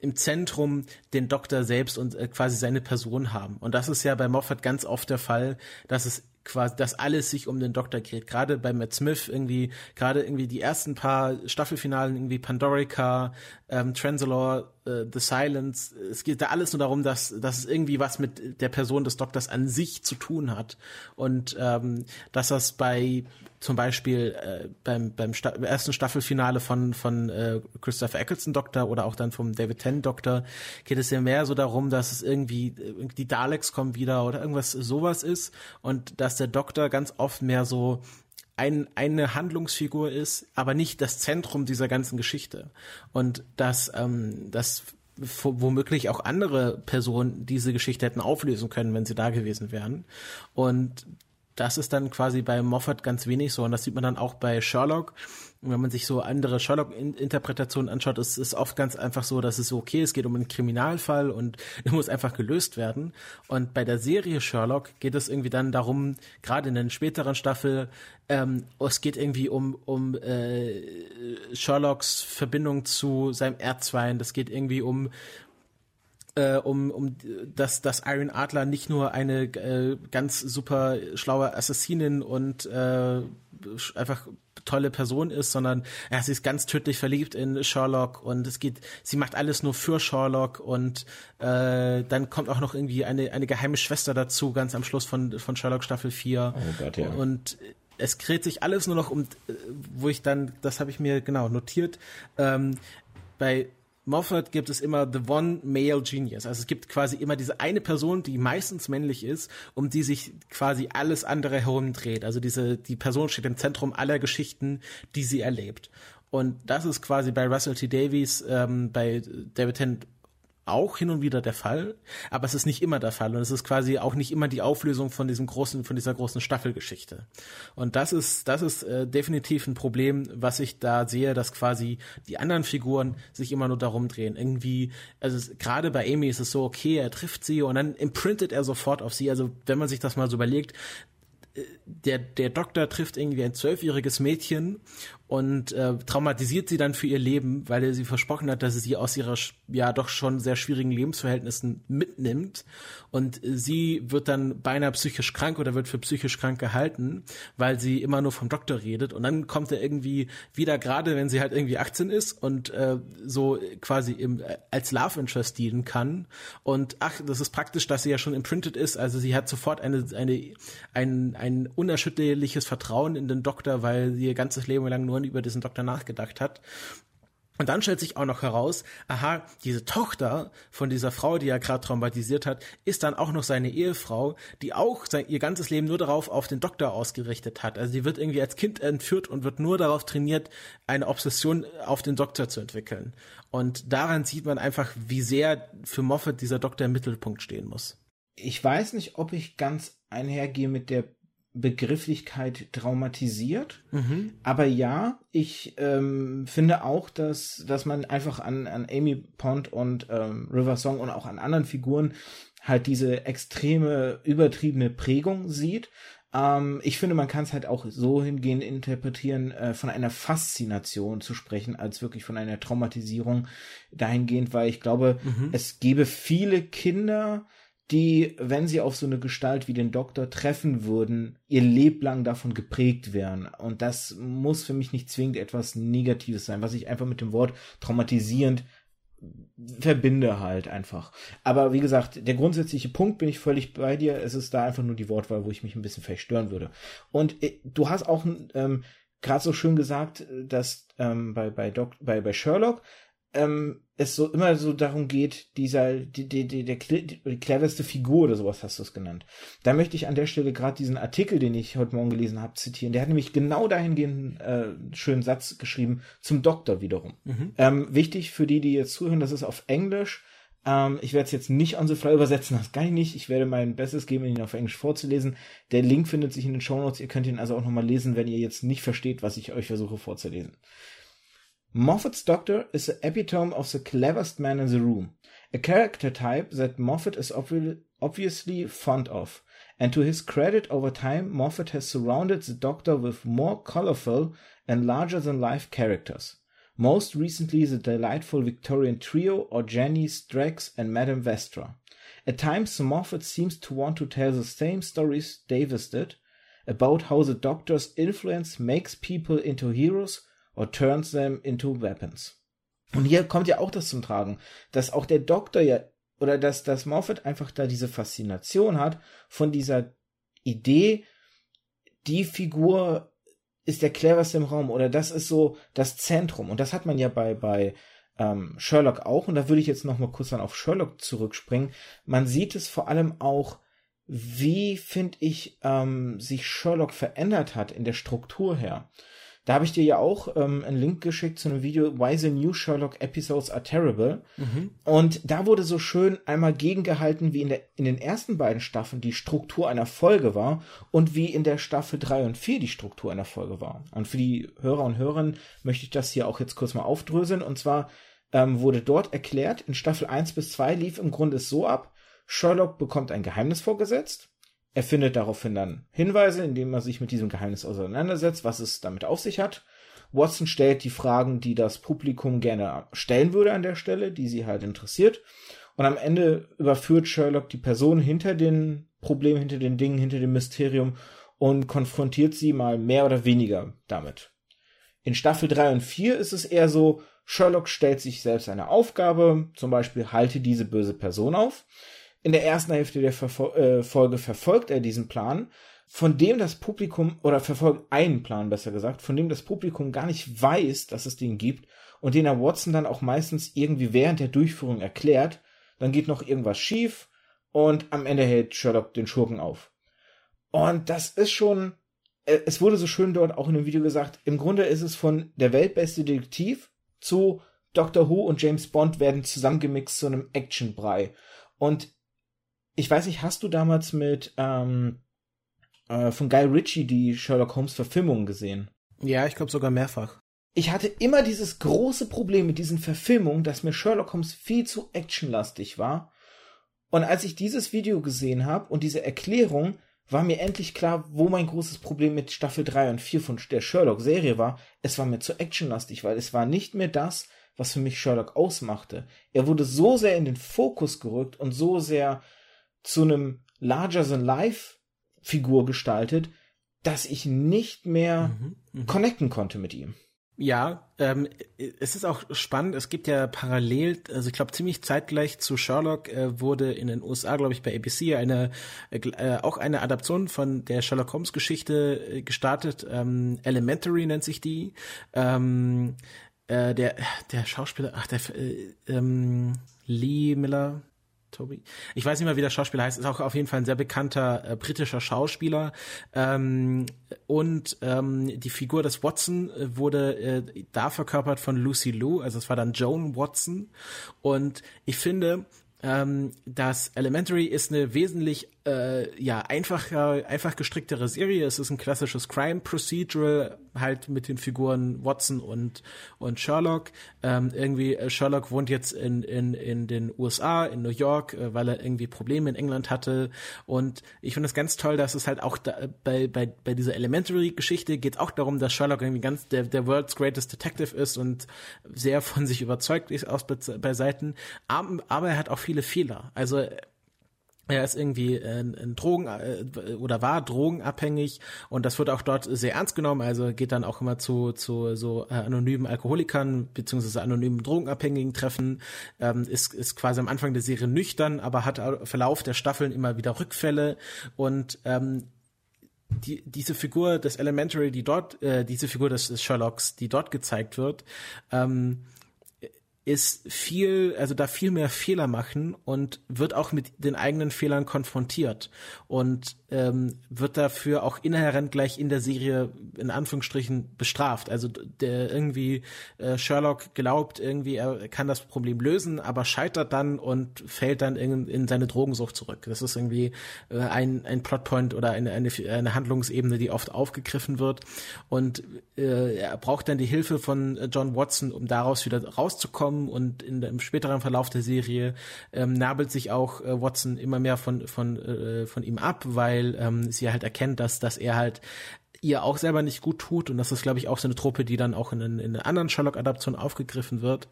im Zentrum den Doktor selbst und äh, quasi seine Person haben. Und das ist ja bei Moffat ganz oft der Fall, dass es quasi, dass alles sich um den Doktor dreht. Gerade bei Matt Smith irgendwie, gerade irgendwie die ersten paar Staffelfinalen, irgendwie Pandorica, ähm, Transalore, äh, The Silence. Es geht da alles nur darum, dass, dass es irgendwie was mit der Person des Doktors an sich zu tun hat. Und ähm, dass das bei zum Beispiel äh, beim, beim Sta ersten Staffelfinale von, von äh, Christopher Eccleston Doktor oder auch dann vom David Tennant Doktor geht es ja mehr so darum, dass es irgendwie äh, die Daleks kommen wieder oder irgendwas sowas ist und dass der Doktor ganz oft mehr so ein, eine Handlungsfigur ist, aber nicht das Zentrum dieser ganzen Geschichte. Und dass, ähm, dass womöglich auch andere Personen diese Geschichte hätten auflösen können, wenn sie da gewesen wären. Und das ist dann quasi bei Moffat ganz wenig so und das sieht man dann auch bei Sherlock. Wenn man sich so andere Sherlock-Interpretationen anschaut, ist es oft ganz einfach so, dass es so, okay, es geht um einen Kriminalfall und er muss einfach gelöst werden. Und bei der Serie Sherlock geht es irgendwie dann darum, gerade in den späteren Staffel, ähm, es geht irgendwie um, um äh, Sherlocks Verbindung zu seinem Erzwein, das geht irgendwie um äh, um, um dass, dass Iron Adler nicht nur eine äh, ganz super schlaue Assassinin und äh, einfach tolle Person ist, sondern ja, sie ist ganz tödlich verliebt in Sherlock und es geht, sie macht alles nur für Sherlock und äh, dann kommt auch noch irgendwie eine, eine geheime Schwester dazu, ganz am Schluss von, von Sherlock Staffel 4. Oh Gott, ja. Und es dreht sich alles nur noch um, äh, wo ich dann, das habe ich mir genau notiert, ähm, bei Moffat gibt es immer the one male genius. Also es gibt quasi immer diese eine Person, die meistens männlich ist, um die sich quasi alles andere herum dreht. Also diese, die Person steht im Zentrum aller Geschichten, die sie erlebt. Und das ist quasi bei Russell T. Davies, ähm, bei David Tennant auch hin und wieder der Fall, aber es ist nicht immer der Fall und es ist quasi auch nicht immer die Auflösung von diesem großen, von dieser großen Staffelgeschichte. Und das ist, das ist äh, definitiv ein Problem, was ich da sehe, dass quasi die anderen Figuren sich immer nur darum drehen. Irgendwie, also gerade bei Amy ist es so, okay, er trifft sie und dann imprintet er sofort auf sie. Also wenn man sich das mal so überlegt, äh, der, der Doktor trifft irgendwie ein zwölfjähriges Mädchen und äh, traumatisiert sie dann für ihr Leben, weil er sie versprochen hat, dass er sie aus ihrer ja doch schon sehr schwierigen Lebensverhältnissen mitnimmt. Und sie wird dann beinahe psychisch krank oder wird für psychisch krank gehalten, weil sie immer nur vom Doktor redet. Und dann kommt er irgendwie wieder gerade, wenn sie halt irgendwie 18 ist und äh, so quasi im, äh, als Love Interest dienen kann. Und ach, das ist praktisch, dass sie ja schon imprinted ist, also sie hat sofort eine eine ein ein unerschütterliches Vertrauen in den Doktor, weil sie ihr ganzes Leben lang nur über diesen Doktor nachgedacht hat. Und dann stellt sich auch noch heraus, aha, diese Tochter von dieser Frau, die er gerade traumatisiert hat, ist dann auch noch seine Ehefrau, die auch sein, ihr ganzes Leben nur darauf auf den Doktor ausgerichtet hat. Also sie wird irgendwie als Kind entführt und wird nur darauf trainiert, eine Obsession auf den Doktor zu entwickeln. Und daran sieht man einfach, wie sehr für Moffat dieser Doktor im Mittelpunkt stehen muss. Ich weiß nicht, ob ich ganz einhergehe mit der Begrifflichkeit traumatisiert. Mhm. Aber ja, ich ähm, finde auch, dass, dass man einfach an, an Amy Pond und ähm, River Song und auch an anderen Figuren halt diese extreme, übertriebene Prägung sieht. Ähm, ich finde, man kann es halt auch so hingehend interpretieren, äh, von einer Faszination zu sprechen, als wirklich von einer Traumatisierung dahingehend, weil ich glaube, mhm. es gäbe viele Kinder, die, wenn sie auf so eine Gestalt wie den Doktor treffen würden, ihr Leblang davon geprägt wären. Und das muss für mich nicht zwingend etwas Negatives sein, was ich einfach mit dem Wort traumatisierend verbinde halt einfach. Aber wie gesagt, der grundsätzliche Punkt bin ich völlig bei dir. Es ist da einfach nur die Wortwahl, wo ich mich ein bisschen verstören würde. Und äh, du hast auch ähm, gerade so schön gesagt, dass ähm, bei, bei, Doc, bei, bei Sherlock ähm, es so immer so darum geht, dieser, die, die, die, der, die cleverste Figur oder sowas hast du es genannt. Da möchte ich an der Stelle gerade diesen Artikel, den ich heute Morgen gelesen habe, zitieren. Der hat nämlich genau dahingehend äh, einen schönen Satz geschrieben zum Doktor wiederum. Mhm. Ähm, wichtig für die, die jetzt zuhören, das ist auf Englisch. Ähm, ich werde es jetzt nicht on the fly übersetzen, das kann ich nicht. Ich werde mein Bestes geben, ihn auf Englisch vorzulesen. Der Link findet sich in den Show Notes. Ihr könnt ihn also auch nochmal lesen, wenn ihr jetzt nicht versteht, was ich euch versuche vorzulesen. Moffat's doctor is the epitome of the cleverest man in the room, a character type that Moffat is obvi obviously fond of, and to his credit over time Moffat has surrounded the doctor with more colorful and larger-than-life characters. Most recently the delightful Victorian trio or Jenny, Strax and Madame Vestra. At times Moffat seems to want to tell the same stories Davis did, about how the doctor's influence makes people into heroes or turns them into weapons. Und hier kommt ja auch das zum Tragen, dass auch der Doktor ja, oder dass, dass Moffat einfach da diese Faszination hat von dieser Idee, die Figur ist der cleverste im Raum oder das ist so das Zentrum. Und das hat man ja bei, bei ähm, Sherlock auch. Und da würde ich jetzt noch mal kurz dann auf Sherlock zurückspringen. Man sieht es vor allem auch, wie, finde ich, ähm, sich Sherlock verändert hat in der Struktur her. Da habe ich dir ja auch ähm, einen Link geschickt zu einem Video, Why the New Sherlock Episodes Are Terrible. Mhm. Und da wurde so schön einmal gegengehalten, wie in, der, in den ersten beiden Staffeln die Struktur einer Folge war und wie in der Staffel 3 und 4 die Struktur einer Folge war. Und für die Hörer und Hörerinnen möchte ich das hier auch jetzt kurz mal aufdröseln. Und zwar ähm, wurde dort erklärt, in Staffel 1 bis 2 lief im Grunde so ab, Sherlock bekommt ein Geheimnis vorgesetzt er findet daraufhin dann Hinweise, indem er sich mit diesem Geheimnis auseinandersetzt, was es damit auf sich hat. Watson stellt die Fragen, die das Publikum gerne stellen würde an der Stelle, die sie halt interessiert. Und am Ende überführt Sherlock die Person hinter den Problemen, hinter den Dingen, hinter dem Mysterium und konfrontiert sie mal mehr oder weniger damit. In Staffel 3 und 4 ist es eher so, Sherlock stellt sich selbst eine Aufgabe, zum Beispiel halte diese böse Person auf. In der ersten Hälfte der Verfol äh, Folge verfolgt er diesen Plan, von dem das Publikum, oder verfolgt einen Plan besser gesagt, von dem das Publikum gar nicht weiß, dass es den gibt und den er Watson dann auch meistens irgendwie während der Durchführung erklärt. Dann geht noch irgendwas schief und am Ende hält Sherlock den Schurken auf. Und das ist schon, äh, es wurde so schön dort auch in dem Video gesagt, im Grunde ist es von der weltbeste Detektiv zu Doctor Who und James Bond werden zusammengemixt zu einem Actionbrei. Und ich weiß nicht, hast du damals mit ähm, äh, von Guy Ritchie die Sherlock Holmes Verfilmungen gesehen? Ja, ich glaube sogar mehrfach. Ich hatte immer dieses große Problem mit diesen Verfilmungen, dass mir Sherlock Holmes viel zu actionlastig war. Und als ich dieses Video gesehen habe und diese Erklärung, war mir endlich klar, wo mein großes Problem mit Staffel 3 und 4 von der Sherlock-Serie war. Es war mir zu actionlastig, weil es war nicht mehr das, was für mich Sherlock ausmachte. Er wurde so sehr in den Fokus gerückt und so sehr zu einem Larger-than-Life-Figur gestaltet, dass ich nicht mehr mhm, mh. connecten konnte mit ihm. Ja, ähm, es ist auch spannend. Es gibt ja parallel, also ich glaube ziemlich zeitgleich zu Sherlock äh, wurde in den USA, glaube ich, bei ABC eine äh, auch eine Adaption von der Sherlock Holmes Geschichte äh, gestartet. Ähm, Elementary nennt sich die. Ähm, äh, der der Schauspieler, ach der äh, ähm, Lee Miller, Toby. Ich weiß nicht mehr, wie der Schauspieler heißt. Ist auch auf jeden Fall ein sehr bekannter äh, britischer Schauspieler. Ähm, und ähm, die Figur des Watson äh, wurde äh, da verkörpert von Lucy Liu. Also es war dann Joan Watson. Und ich finde, ähm, das Elementary ist eine wesentlich äh, ja einfacher, einfach gestricktere Serie. Es ist ein klassisches Crime Procedural, halt mit den Figuren Watson und und Sherlock. Ähm, irgendwie äh, Sherlock wohnt jetzt in in in den USA, in New York, äh, weil er irgendwie Probleme in England hatte. Und ich finde es ganz toll, dass es halt auch da, bei bei bei dieser Elementary-Geschichte geht auch darum, dass Sherlock irgendwie ganz der der world's greatest detective ist und sehr von sich überzeugt ist aus bei Seiten. Aber, aber er hat auch viele Fehler. Also er ist irgendwie ein, ein Drogen äh, oder war drogenabhängig und das wird auch dort sehr ernst genommen. Also geht dann auch immer zu zu so äh, anonymen Alkoholikern beziehungsweise anonymen Drogenabhängigen treffen. Ähm, ist ist quasi am Anfang der Serie nüchtern, aber hat im Verlauf der Staffeln immer wieder Rückfälle und ähm, die, diese Figur des Elementary, die dort, äh, diese Figur des, des Sherlocks, die dort gezeigt wird, ähm, ist viel, also da viel mehr Fehler machen und wird auch mit den eigenen Fehlern konfrontiert. Und ähm, wird dafür auch inhärent gleich in der Serie in Anführungsstrichen bestraft. Also der irgendwie äh, Sherlock glaubt irgendwie, er kann das Problem lösen, aber scheitert dann und fällt dann in, in seine Drogensucht zurück. Das ist irgendwie äh, ein, ein Plotpoint oder eine, eine, eine Handlungsebene, die oft aufgegriffen wird. Und äh, er braucht dann die Hilfe von John Watson, um daraus wieder rauszukommen. Und in, im späteren Verlauf der Serie ähm, nabelt sich auch äh, Watson immer mehr von, von, äh, von ihm ab, weil weil ähm, sie halt erkennt, dass, dass er halt ihr auch selber nicht gut tut und das ist, glaube ich, auch so eine Truppe, die dann auch in, in einer anderen Sherlock-Adaption aufgegriffen wird.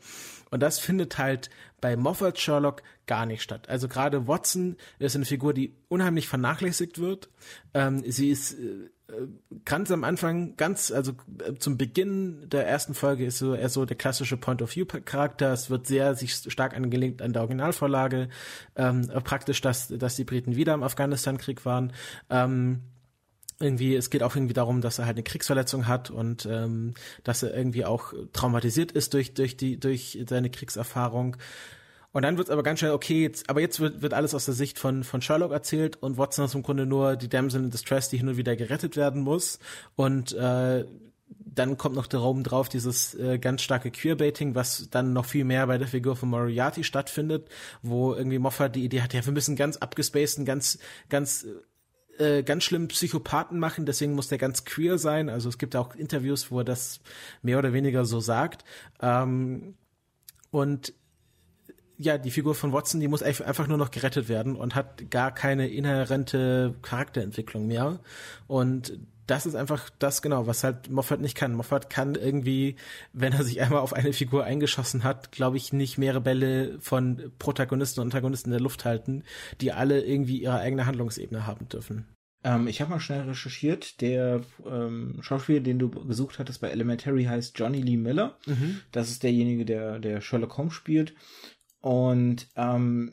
Und das findet halt bei Moffat Sherlock gar nicht statt. Also gerade Watson ist eine Figur, die unheimlich vernachlässigt wird. Ähm, sie ist äh, ganz am Anfang, ganz, also äh, zum Beginn der ersten Folge ist so eher so der klassische Point-of-View-Charakter. Es wird sehr sich stark angelegt an der Originalvorlage. Ähm, praktisch, dass, dass die Briten wieder im Afghanistan-Krieg waren. Ähm, irgendwie, es geht auch irgendwie darum, dass er halt eine Kriegsverletzung hat und ähm, dass er irgendwie auch traumatisiert ist durch, durch die, durch seine Kriegserfahrung. Und dann wird es aber ganz schnell, okay, jetzt, aber jetzt wird, wird alles aus der Sicht von, von Sherlock erzählt und Watson ist im Grunde nur die Damsel in Distress, die hin und wieder gerettet werden muss. Und äh, dann kommt noch der Raum drauf dieses äh, ganz starke Queerbaiting, was dann noch viel mehr bei der Figur von Moriarty stattfindet, wo irgendwie Moffat die Idee hat, ja, wir müssen ganz abgespaceden, ganz, ganz äh, ganz schlimm Psychopathen machen, deswegen muss der ganz queer sein. Also es gibt auch Interviews, wo er das mehr oder weniger so sagt. Ähm, und ja, die Figur von Watson, die muss einfach nur noch gerettet werden und hat gar keine inhärente Charakterentwicklung mehr. Und das ist einfach das genau, was halt Moffat nicht kann. Moffat kann irgendwie, wenn er sich einmal auf eine Figur eingeschossen hat, glaube ich, nicht mehrere Bälle von Protagonisten und Antagonisten in der Luft halten, die alle irgendwie ihre eigene Handlungsebene haben dürfen. Ähm, ich habe mal schnell recherchiert. Der ähm, Schauspieler, den du gesucht hattest bei Elementary, heißt Johnny Lee Miller. Mhm. Das ist derjenige, der, der Sherlock Holmes spielt. Und ähm,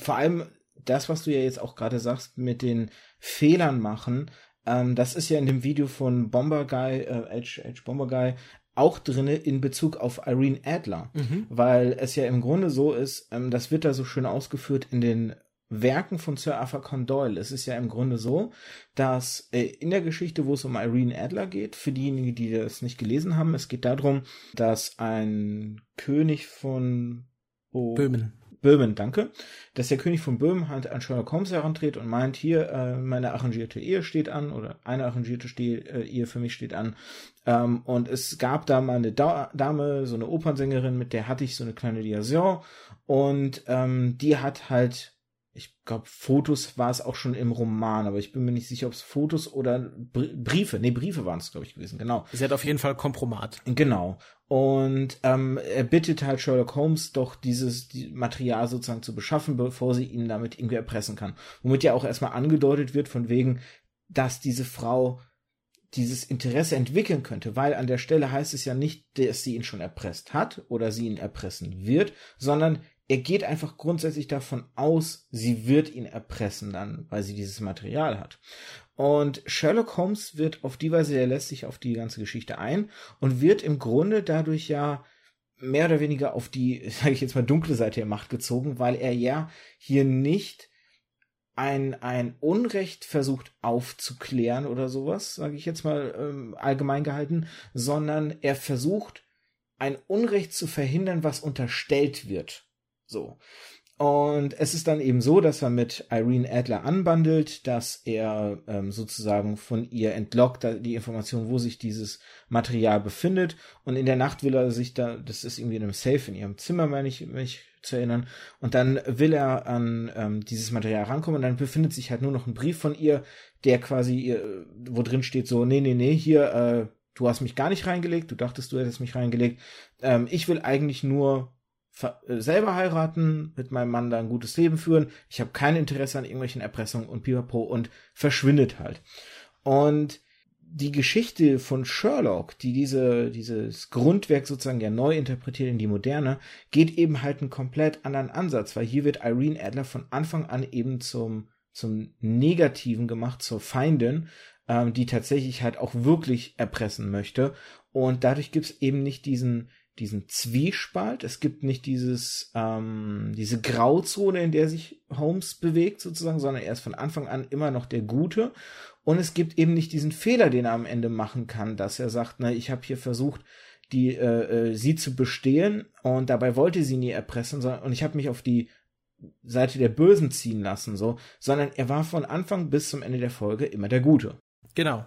vor allem das, was du ja jetzt auch gerade sagst, mit den Fehlern machen, ähm, das ist ja in dem Video von Bomber Guy, äh, H, H Bomber Guy, auch drinne in Bezug auf Irene Adler, mhm. weil es ja im Grunde so ist, ähm, das wird da so schön ausgeführt in den Werken von Sir Arthur Conan Doyle. Es ist ja im Grunde so, dass äh, in der Geschichte, wo es um Irene Adler geht, für diejenigen, die das nicht gelesen haben, es geht darum, dass ein König von oh, Böhmen. Böhmen, danke. Dass der König von Böhmen halt an Sherlock Holmes herantritt und meint, hier, äh, meine arrangierte Ehe steht an oder eine arrangierte Ste äh, Ehe für mich steht an. Ähm, und es gab da mal eine da Dame, so eine Opernsängerin, mit der hatte ich so eine kleine Liaison und ähm, die hat halt ich glaube, Fotos war es auch schon im Roman, aber ich bin mir nicht sicher, ob es Fotos oder Briefe, nee, Briefe waren es, glaube ich, gewesen, genau. Sie hat auf jeden Fall Kompromat. Genau. Und ähm, er bittet halt Sherlock Holmes doch dieses die Material sozusagen zu beschaffen, bevor sie ihn damit irgendwie erpressen kann. Womit ja auch erstmal angedeutet wird, von wegen, dass diese Frau dieses Interesse entwickeln könnte, weil an der Stelle heißt es ja nicht, dass sie ihn schon erpresst hat oder sie ihn erpressen wird, sondern er geht einfach grundsätzlich davon aus, sie wird ihn erpressen dann, weil sie dieses Material hat. Und Sherlock Holmes wird auf die Weise, er lässt sich auf die ganze Geschichte ein und wird im Grunde dadurch ja mehr oder weniger auf die, sage ich jetzt mal, dunkle Seite der Macht gezogen, weil er ja hier nicht ein, ein Unrecht versucht aufzuklären oder sowas, sage ich jetzt mal ähm, allgemein gehalten, sondern er versucht ein Unrecht zu verhindern, was unterstellt wird. So. Und es ist dann eben so, dass er mit Irene Adler anbandelt, dass er ähm, sozusagen von ihr entlockt die Information, wo sich dieses Material befindet. Und in der Nacht will er sich da, das ist irgendwie in einem Safe in ihrem Zimmer, meine ich, mich zu erinnern. Und dann will er an ähm, dieses Material rankommen und dann befindet sich halt nur noch ein Brief von ihr, der quasi ihr, wo drin steht so, nee, nee, nee, hier, äh, du hast mich gar nicht reingelegt, du dachtest, du hättest mich reingelegt. Ähm, ich will eigentlich nur selber heiraten, mit meinem Mann da ein gutes Leben führen. Ich habe kein Interesse an irgendwelchen Erpressungen und Pipapo und verschwindet halt. Und die Geschichte von Sherlock, die diese, dieses Grundwerk sozusagen ja neu interpretiert in die Moderne, geht eben halt einen komplett anderen Ansatz, weil hier wird Irene Adler von Anfang an eben zum, zum Negativen gemacht, zur Feindin, ähm, die tatsächlich halt auch wirklich erpressen möchte. Und dadurch gibt's eben nicht diesen, diesen Zwiespalt. Es gibt nicht dieses, ähm, diese Grauzone, in der sich Holmes bewegt sozusagen, sondern er ist von Anfang an immer noch der Gute. Und es gibt eben nicht diesen Fehler, den er am Ende machen kann, dass er sagt, na, ich habe hier versucht, die äh, äh, sie zu bestehen und dabei wollte sie nie erpressen, sondern und ich habe mich auf die Seite der Bösen ziehen lassen, so, sondern er war von Anfang bis zum Ende der Folge immer der Gute. Genau.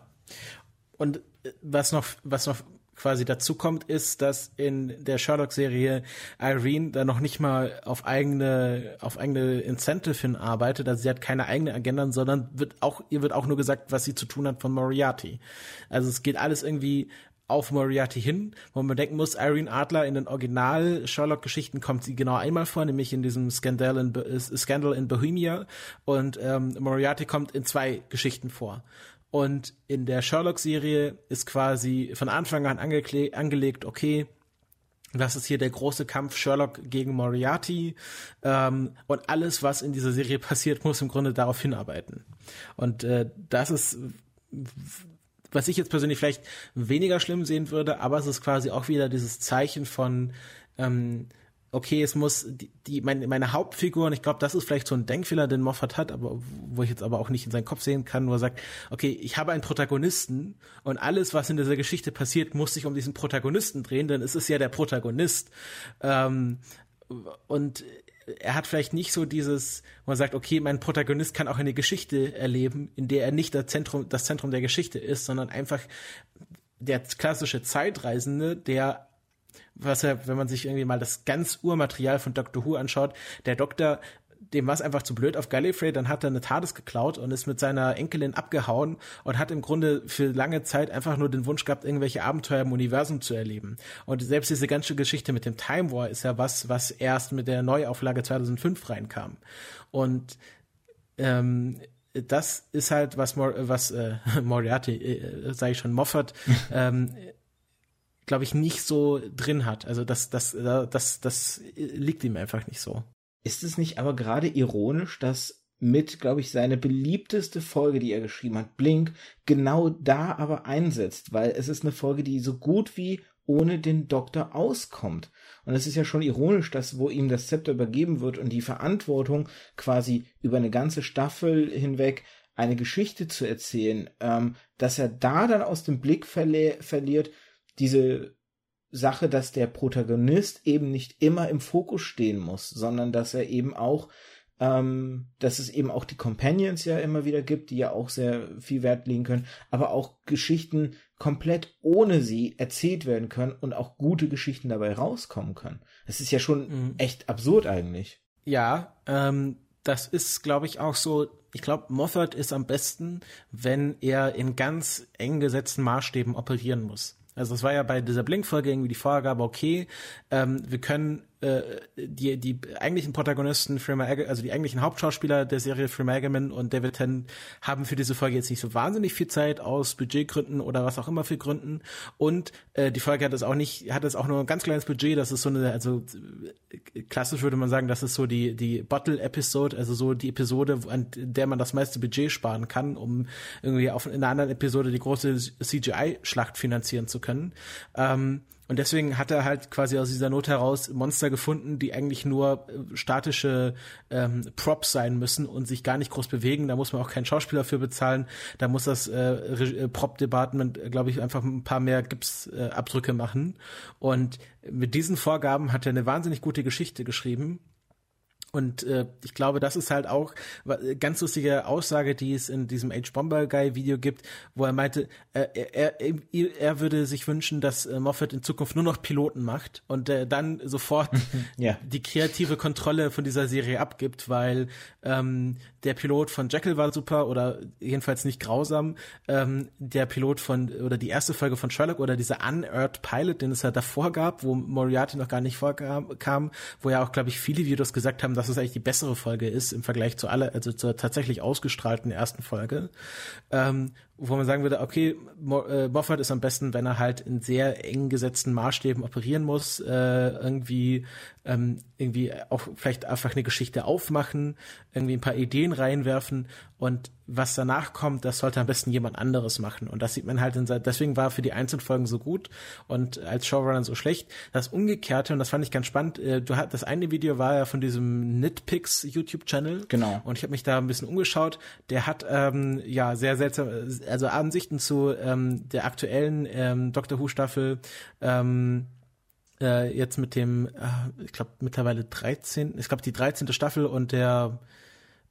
Und äh, was noch, was noch quasi dazu kommt, ist, dass in der Sherlock-Serie Irene da noch nicht mal auf eigene, auf eigene Incentive hinarbeitet. Also sie hat keine eigene Agenda, sondern wird auch, ihr wird auch nur gesagt, was sie zu tun hat von Moriarty. Also es geht alles irgendwie auf Moriarty hin, wo man denken muss, Irene Adler in den Original-Sherlock-Geschichten kommt sie genau einmal vor, nämlich in diesem Scandal in, Scandal in Bohemia und ähm, Moriarty kommt in zwei Geschichten vor. Und in der Sherlock-Serie ist quasi von Anfang an angelegt, okay, das ist hier der große Kampf Sherlock gegen Moriarty. Ähm, und alles, was in dieser Serie passiert, muss im Grunde darauf hinarbeiten. Und äh, das ist, was ich jetzt persönlich vielleicht weniger schlimm sehen würde, aber es ist quasi auch wieder dieses Zeichen von ähm, okay, es muss die, die meine, meine Hauptfigur, und ich glaube, das ist vielleicht so ein Denkfehler, den Moffat hat, aber wo ich jetzt aber auch nicht in seinen Kopf sehen kann, wo er sagt, okay, ich habe einen Protagonisten und alles, was in dieser Geschichte passiert, muss sich um diesen Protagonisten drehen, denn es ist ja der Protagonist. Ähm, und er hat vielleicht nicht so dieses, wo man sagt, okay, mein Protagonist kann auch eine Geschichte erleben, in der er nicht das Zentrum, das Zentrum der Geschichte ist, sondern einfach der klassische Zeitreisende, der was er, wenn man sich irgendwie mal das ganz Urmaterial von Doctor Who anschaut, der Doktor dem war es einfach zu blöd auf Gallifrey, dann hat er eine TARDIS geklaut und ist mit seiner Enkelin abgehauen und hat im Grunde für lange Zeit einfach nur den Wunsch gehabt, irgendwelche Abenteuer im Universum zu erleben. Und selbst diese ganze Geschichte mit dem Time War ist ja was, was erst mit der Neuauflage 2005 reinkam. Und ähm, das ist halt was, Mor was äh, Moriarty, äh, sage ich schon, Moffat ähm, glaube ich, nicht so drin hat. Also das, das, das, das liegt ihm einfach nicht so. Ist es nicht aber gerade ironisch, dass mit, glaube ich, seine beliebteste Folge, die er geschrieben hat, Blink, genau da aber einsetzt, weil es ist eine Folge, die so gut wie ohne den Doktor auskommt. Und es ist ja schon ironisch, dass wo ihm das Zepter übergeben wird und die Verantwortung quasi über eine ganze Staffel hinweg eine Geschichte zu erzählen, ähm, dass er da dann aus dem Blick verli verliert, diese Sache, dass der Protagonist eben nicht immer im Fokus stehen muss, sondern dass er eben auch, ähm, dass es eben auch die Companions ja immer wieder gibt, die ja auch sehr viel Wert legen können, aber auch Geschichten komplett ohne sie erzählt werden können und auch gute Geschichten dabei rauskommen können. Das ist ja schon mhm. echt absurd eigentlich. Ja, ähm, das ist, glaube ich, auch so. Ich glaube, Moffat ist am besten, wenn er in ganz eng gesetzten Maßstäben operieren muss. Also es war ja bei dieser Blink-Folge irgendwie die Vorgabe, okay, ähm, wir können äh, die, die eigentlichen Protagonisten, also die eigentlichen Hauptschauspieler der Serie Freeman Eggerman und David Tennant haben für diese Folge jetzt nicht so wahnsinnig viel Zeit aus Budgetgründen oder was auch immer für Gründen. Und äh, die Folge hat es auch nicht, hat es auch nur ein ganz kleines Budget. Das ist so eine, also klassisch würde man sagen, das ist so die die Bottle-Episode, also so die Episode, an der man das meiste Budget sparen kann, um irgendwie auf in einer anderen Episode die große CGI-Schlacht finanzieren zu können. Ähm, und deswegen hat er halt quasi aus dieser Not heraus Monster gefunden, die eigentlich nur äh, statische ähm, Props sein müssen und sich gar nicht groß bewegen. Da muss man auch keinen Schauspieler für bezahlen. Da muss das äh, äh Prop-Department, glaube ich, einfach ein paar mehr Gipsabdrücke äh, machen. Und mit diesen Vorgaben hat er eine wahnsinnig gute Geschichte geschrieben Und äh, ich glaube, das ist halt auch eine ganz lustige Aussage, die es in diesem Age Bomber Guy Video gibt, wo er meinte, äh, er, er, er würde sich wünschen, dass äh, Moffat in Zukunft nur noch Piloten macht und äh, dann sofort ja. die kreative Kontrolle von dieser Serie abgibt, weil ähm, der Pilot von Jekyll war super oder jedenfalls nicht grausam. Ähm, der Pilot von oder die erste Folge von Sherlock oder dieser Unearthed Pilot, den es ja davor gab, wo Moriarty noch gar nicht vorkam, kam, wo ja auch, glaube ich, viele Videos gesagt haben, dass dass es eigentlich die bessere Folge ist im Vergleich zu aller, also zur tatsächlich ausgestrahlten ersten Folge. Ähm, wo man sagen würde, okay, äh, Moffat ist am besten, wenn er halt in sehr eng gesetzten Maßstäben operieren muss, äh, irgendwie ähm, irgendwie auch vielleicht einfach eine Geschichte aufmachen, irgendwie ein paar Ideen reinwerfen und was danach kommt, das sollte am besten jemand anderes machen und das sieht man halt in deswegen war für die Einzelfolgen so gut und als Showrunner so schlecht. Das Umgekehrte und das fand ich ganz spannend. Äh, du hat das eine Video war ja von diesem Nitpicks YouTube Channel. Genau. Und ich habe mich da ein bisschen umgeschaut. Der hat ähm, ja sehr seltsam also Ansichten zu ähm, der aktuellen ähm, Doctor Who Staffel ähm, äh, jetzt mit dem, äh, ich glaube mittlerweile 13, ich glaube die 13. Staffel und der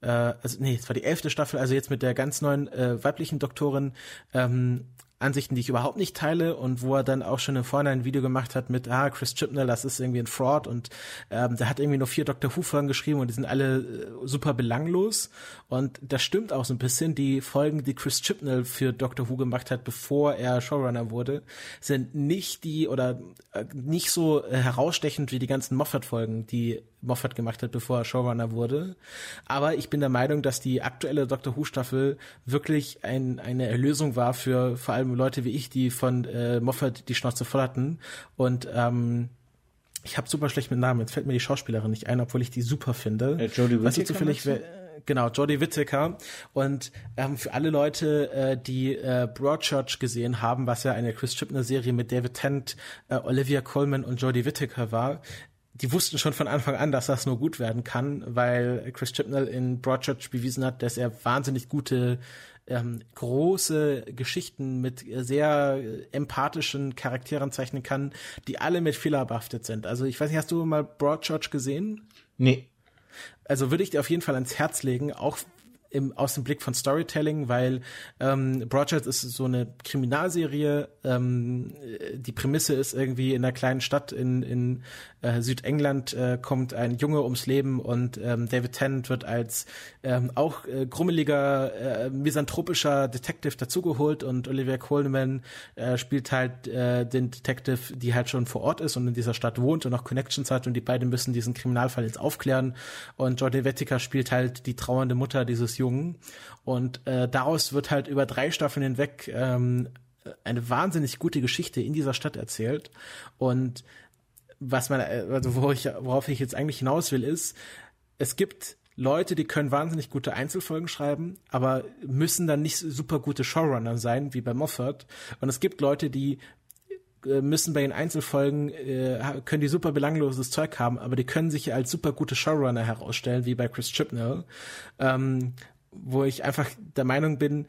äh, also nee, es war die 11. Staffel, also jetzt mit der ganz neuen äh, weiblichen Doktorin ähm, Ansichten, die ich überhaupt nicht teile und wo er dann auch schon im Vorhinein ein Video gemacht hat mit, ah, Chris Chibnall, das ist irgendwie ein Fraud und ähm, der hat irgendwie nur vier Dr. Who-Folgen geschrieben und die sind alle äh, super belanglos und das stimmt auch so ein bisschen. Die Folgen, die Chris Chibnall für Dr. Who gemacht hat, bevor er Showrunner wurde, sind nicht die oder äh, nicht so äh, herausstechend wie die ganzen Moffat-Folgen, die Moffat gemacht hat, bevor er Showrunner wurde. Aber ich bin der Meinung, dass die aktuelle Doctor Who Staffel wirklich ein, eine Erlösung war für vor allem Leute wie ich, die von äh, Moffat die Schnauze voll hatten. Und ähm, ich habe super schlecht mit Namen. Jetzt fällt mir die Schauspielerin nicht ein, obwohl ich die super finde. Äh, Jodie Whittaker. zufällig genau, Jodie Whittaker. Und ähm, für alle Leute, äh, die äh, Broadchurch gesehen haben, was ja eine Chris Chibnall-Serie mit David Tennant, äh, Olivia Colman und Jodie Whittaker war, die wussten schon von Anfang an, dass das nur gut werden kann, weil Chris Chibnall in Broadchurch bewiesen hat, dass er wahnsinnig gute ähm, große Geschichten mit sehr empathischen Charakteren zeichnen kann, die alle mit Fehler behaftet sind. Also ich weiß nicht, hast du mal Broadchurch gesehen? Nee. Also würde ich dir auf jeden Fall ans Herz legen, auch im, aus dem Blick von Storytelling, weil ähm, Broadchurch ist so eine Kriminalserie. Ähm, die Prämisse ist irgendwie in einer kleinen Stadt in, in äh, Südengland äh, kommt ein Junge ums Leben und ähm, David Tennant wird als ähm, auch äh, grummeliger, äh, misanthropischer Detective dazugeholt und Olivia Coleman äh, spielt halt äh, den Detective, die halt schon vor Ort ist und in dieser Stadt wohnt und auch Connections hat und die beiden müssen diesen Kriminalfall jetzt aufklären und Jordan Vettica spielt halt die trauernde Mutter dieses Jungen und äh, daraus wird halt über drei Staffeln hinweg ähm, eine wahnsinnig gute Geschichte in dieser Stadt erzählt und was man, also worauf ich, worauf ich jetzt eigentlich hinaus will, ist, es gibt Leute, die können wahnsinnig gute Einzelfolgen schreiben, aber müssen dann nicht super gute Showrunner sein, wie bei Moffat. Und es gibt Leute, die äh, müssen bei den Einzelfolgen, äh, können die super belangloses Zeug haben, aber die können sich als super gute Showrunner herausstellen, wie bei Chris Chibnall. Ähm, wo ich einfach der Meinung bin,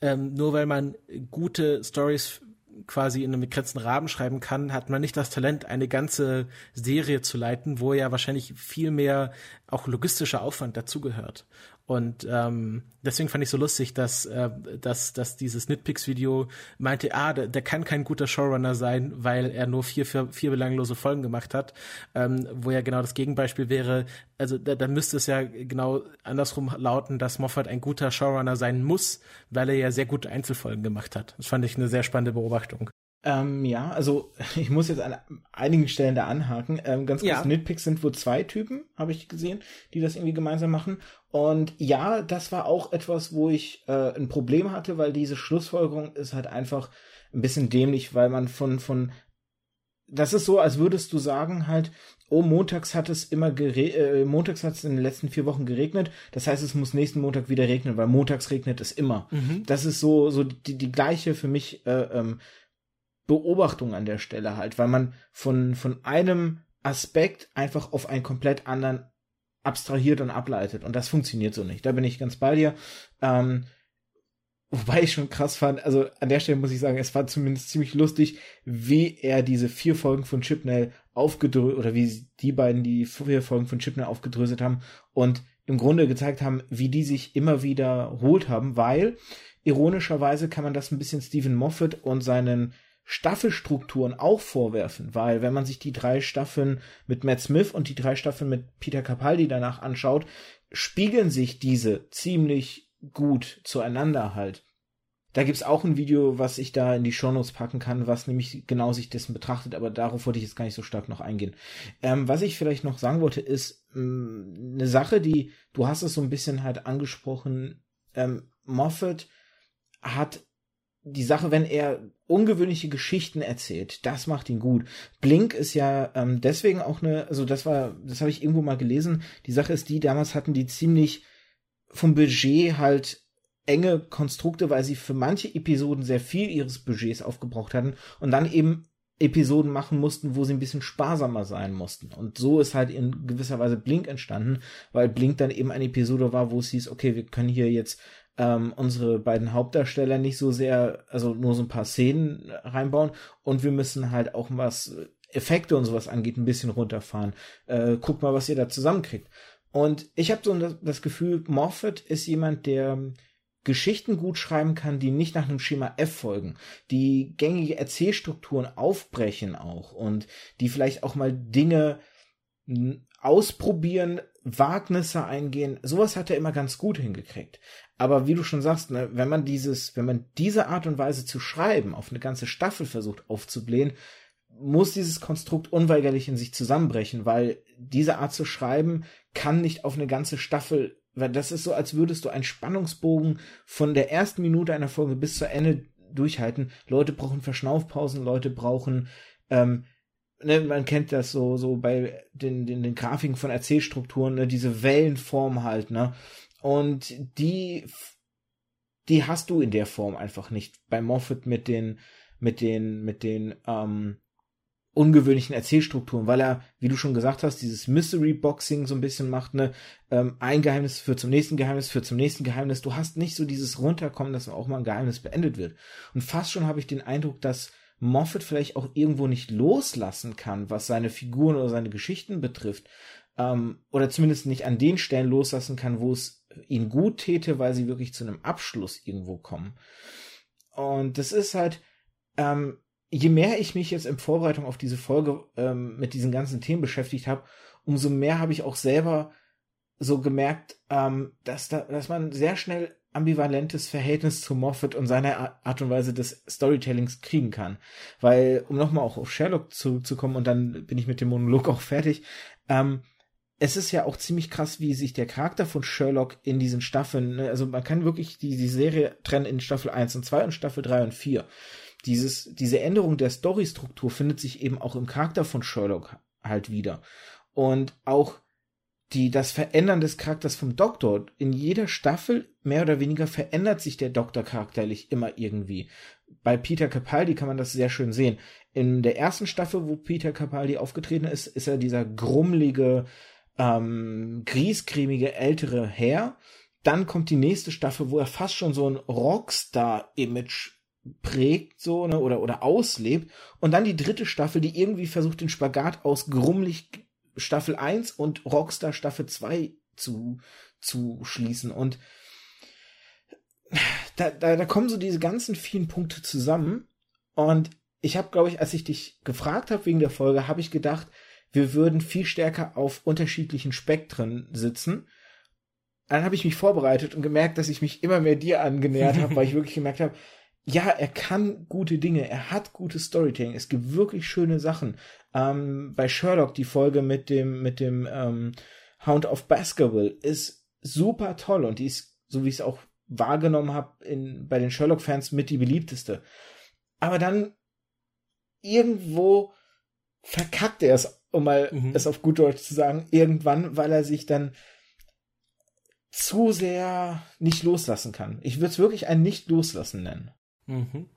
ähm, nur weil man gute Stories quasi in einem begrenzten Rahmen schreiben kann, hat man nicht das Talent, eine ganze Serie zu leiten, wo ja wahrscheinlich viel mehr auch logistischer Aufwand dazugehört. Und ähm, deswegen fand ich so lustig, dass, äh, dass, dass dieses Nitpicks-Video meinte, ah, der, der kann kein guter Showrunner sein, weil er nur vier, vier, vier belanglose Folgen gemacht hat, ähm, wo ja genau das Gegenbeispiel wäre, also da, da müsste es ja genau andersrum lauten, dass Moffat ein guter Showrunner sein muss, weil er ja sehr gute Einzelfolgen gemacht hat. Das fand ich eine sehr spannende Beobachtung. Ähm, ja, also ich muss jetzt an einigen Stellen da anhaken. Ähm, ganz kurz, ja. Nitpicks sind wohl zwei Typen, habe ich gesehen, die das irgendwie gemeinsam machen. Und ja, das war auch etwas, wo ich äh, ein Problem hatte, weil diese Schlussfolgerung ist halt einfach ein bisschen dämlich, weil man von, von das ist so, als würdest du sagen halt, oh, montags hat es immer gere äh, montags hat es in den letzten vier Wochen geregnet, das heißt, es muss nächsten Montag wieder regnen, weil montags regnet es immer. Mhm. Das ist so, so die, die gleiche für mich äh, ähm, Beobachtung an der Stelle halt, weil man von, von einem Aspekt einfach auf einen komplett anderen abstrahiert und ableitet. Und das funktioniert so nicht. Da bin ich ganz bei dir. Ähm, wobei ich schon krass fand, also an der Stelle muss ich sagen, es war zumindest ziemlich lustig, wie er diese vier Folgen von Chipnell aufgedröselt, oder wie die beiden die vier Folgen von Chipner aufgedröselt haben und im Grunde gezeigt haben, wie die sich immer wiederholt haben, weil ironischerweise kann man das ein bisschen Stephen Moffat und seinen Staffelstrukturen auch vorwerfen, weil wenn man sich die drei Staffeln mit Matt Smith und die drei Staffeln mit Peter Capaldi danach anschaut, spiegeln sich diese ziemlich gut zueinander halt. Da gibt's auch ein Video, was ich da in die Shownotes packen kann, was nämlich genau sich dessen betrachtet, aber darauf wollte ich jetzt gar nicht so stark noch eingehen. Ähm, was ich vielleicht noch sagen wollte, ist mh, mm, eine Sache, die, du hast es so ein bisschen halt angesprochen, ähm, Moffat hat die Sache, wenn er ungewöhnliche Geschichten erzählt, das macht ihn gut. Blink ist ja ähm, deswegen auch eine, also das war, das habe ich irgendwo mal gelesen. Die Sache ist die, damals hatten die ziemlich vom Budget halt enge Konstrukte, weil sie für manche Episoden sehr viel ihres Budgets aufgebraucht hatten und dann eben Episoden machen mussten, wo sie ein bisschen sparsamer sein mussten. Und so ist halt in gewisser Weise Blink entstanden, weil Blink dann eben eine Episode war, wo es hieß, okay, wir können hier jetzt ähm, unsere beiden Hauptdarsteller nicht so sehr, also nur so ein paar Szenen reinbauen und wir müssen halt auch was Effekte und sowas angeht, ein bisschen runterfahren. Äh, guckt mal, was ihr da zusammenkriegt. Und ich habe so das Gefühl, Moffat ist jemand, der Geschichten gut schreiben kann, die nicht nach einem Schema F folgen, die gängige Erzählstrukturen aufbrechen auch und die vielleicht auch mal Dinge ausprobieren, Wagnisse eingehen. Sowas hat er immer ganz gut hingekriegt. Aber wie du schon sagst, ne, wenn man dieses, wenn man diese Art und Weise zu schreiben auf eine ganze Staffel versucht aufzublähen, muss dieses Konstrukt unweigerlich in sich zusammenbrechen, weil diese Art zu schreiben kann nicht auf eine ganze Staffel weil das ist so, als würdest du einen Spannungsbogen von der ersten Minute einer Folge bis zu Ende durchhalten. Leute brauchen Verschnaufpausen, Leute brauchen, ähm, ne, man kennt das so, so bei den, den, den Grafiken von Erzählstrukturen, ne, diese Wellenform halt, ne? Und die, die hast du in der Form einfach nicht. Bei Moffat mit den, mit den, mit den, ähm, ungewöhnlichen Erzählstrukturen, weil er, wie du schon gesagt hast, dieses Mystery Boxing so ein bisschen macht, ne, ähm, ein Geheimnis führt zum nächsten Geheimnis, führt zum nächsten Geheimnis. Du hast nicht so dieses Runterkommen, dass auch mal ein Geheimnis beendet wird. Und fast schon habe ich den Eindruck, dass Moffat vielleicht auch irgendwo nicht loslassen kann, was seine Figuren oder seine Geschichten betrifft, ähm, oder zumindest nicht an den Stellen loslassen kann, wo es ihn gut täte, weil sie wirklich zu einem Abschluss irgendwo kommen. Und das ist halt, ähm, je mehr ich mich jetzt in Vorbereitung auf diese Folge ähm, mit diesen ganzen Themen beschäftigt habe, umso mehr habe ich auch selber so gemerkt, ähm, dass da, dass man sehr schnell ambivalentes Verhältnis zu Moffat und seiner Art und Weise des Storytellings kriegen kann. Weil, um nochmal auch auf Sherlock zurückzukommen und dann bin ich mit dem Monolog auch fertig, ähm, es ist ja auch ziemlich krass, wie sich der Charakter von Sherlock in diesen Staffeln, ne, also man kann wirklich die, die Serie trennen in Staffel 1 und 2 und Staffel 3 und 4 dieses, diese Änderung der Storystruktur findet sich eben auch im Charakter von Sherlock halt wieder. Und auch die, das Verändern des Charakters vom Doktor. In jeder Staffel mehr oder weniger verändert sich der Doktor charakterlich immer irgendwie. Bei Peter Capaldi kann man das sehr schön sehen. In der ersten Staffel, wo Peter Capaldi aufgetreten ist, ist er dieser grummelige, ähm, griescremige ältere Herr. Dann kommt die nächste Staffel, wo er fast schon so ein Rockstar-Image prägt so ne oder oder auslebt. Und dann die dritte Staffel, die irgendwie versucht den Spagat aus grummelig Staffel 1 und Rockstar Staffel 2 zu zu schließen. Und da, da, da kommen so diese ganzen vielen Punkte zusammen. Und ich habe glaube ich, als ich dich gefragt habe wegen der Folge, habe ich gedacht, wir würden viel stärker auf unterschiedlichen Spektren sitzen. Dann habe ich mich vorbereitet und gemerkt, dass ich mich immer mehr dir angenähert habe, weil ich wirklich gemerkt habe, ja, er kann gute Dinge, er hat gutes Storytelling, es gibt wirklich schöne Sachen. Ähm, bei Sherlock die Folge mit dem mit dem ähm, Hound of Baskerville ist super toll und die ist, so wie ich es auch wahrgenommen habe, in bei den Sherlock-Fans mit die beliebteste. Aber dann irgendwo verkackt er es, um mal mhm. es auf gut Deutsch zu sagen, irgendwann, weil er sich dann zu sehr nicht loslassen kann. Ich würde es wirklich ein Nicht-Loslassen nennen. Mhm.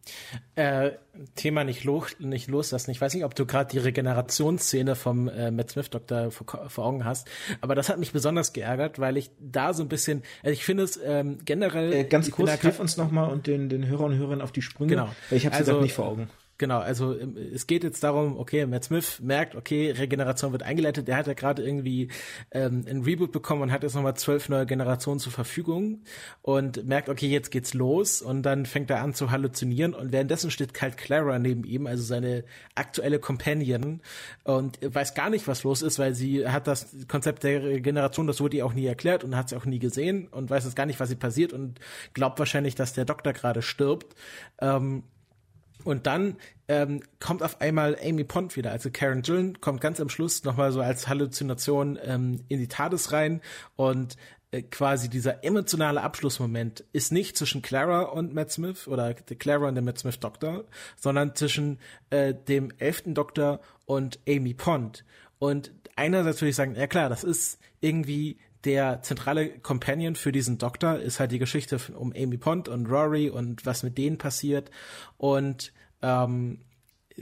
Äh, Thema nicht, lo nicht loslassen. Ich weiß nicht, ob du gerade die Regenerationsszene vom äh, Matt Smith Doktor vor, vor, Augen hast, aber das hat mich besonders geärgert, weil ich da so ein bisschen, also ich finde es ähm, generell. Äh, ganz kurz, hilf uns nochmal und den, den Hörern und Hörern auf die Sprünge. Genau. Weil ich habe es also, nicht vor Augen. Genau, also ähm, es geht jetzt darum, okay, Matt Smith merkt, okay, Regeneration wird eingeleitet. Der hat ja gerade irgendwie ähm, ein Reboot bekommen und hat jetzt nochmal zwölf neue Generationen zur Verfügung und merkt, okay, jetzt geht's los und dann fängt er an zu halluzinieren und währenddessen steht Kalt Clara neben ihm, also seine aktuelle Companion und weiß gar nicht, was los ist, weil sie hat das Konzept der Regeneration, das wurde ihr auch nie erklärt und hat sie auch nie gesehen und weiß jetzt gar nicht, was sie passiert und glaubt wahrscheinlich, dass der Doktor gerade stirbt. Ähm, und dann ähm, kommt auf einmal Amy Pond wieder, also Karen Gillen kommt ganz am Schluss nochmal so als Halluzination ähm, in die TARDIS rein und äh, quasi dieser emotionale Abschlussmoment ist nicht zwischen Clara und Matt Smith oder Clara und dem Matt Smith Doktor, sondern zwischen äh, dem elften Doktor und Amy Pond. Und einerseits würde ich sagen, ja klar, das ist irgendwie der zentrale Companion für diesen Doktor ist halt die Geschichte um Amy Pond und Rory und was mit denen passiert. Und ähm,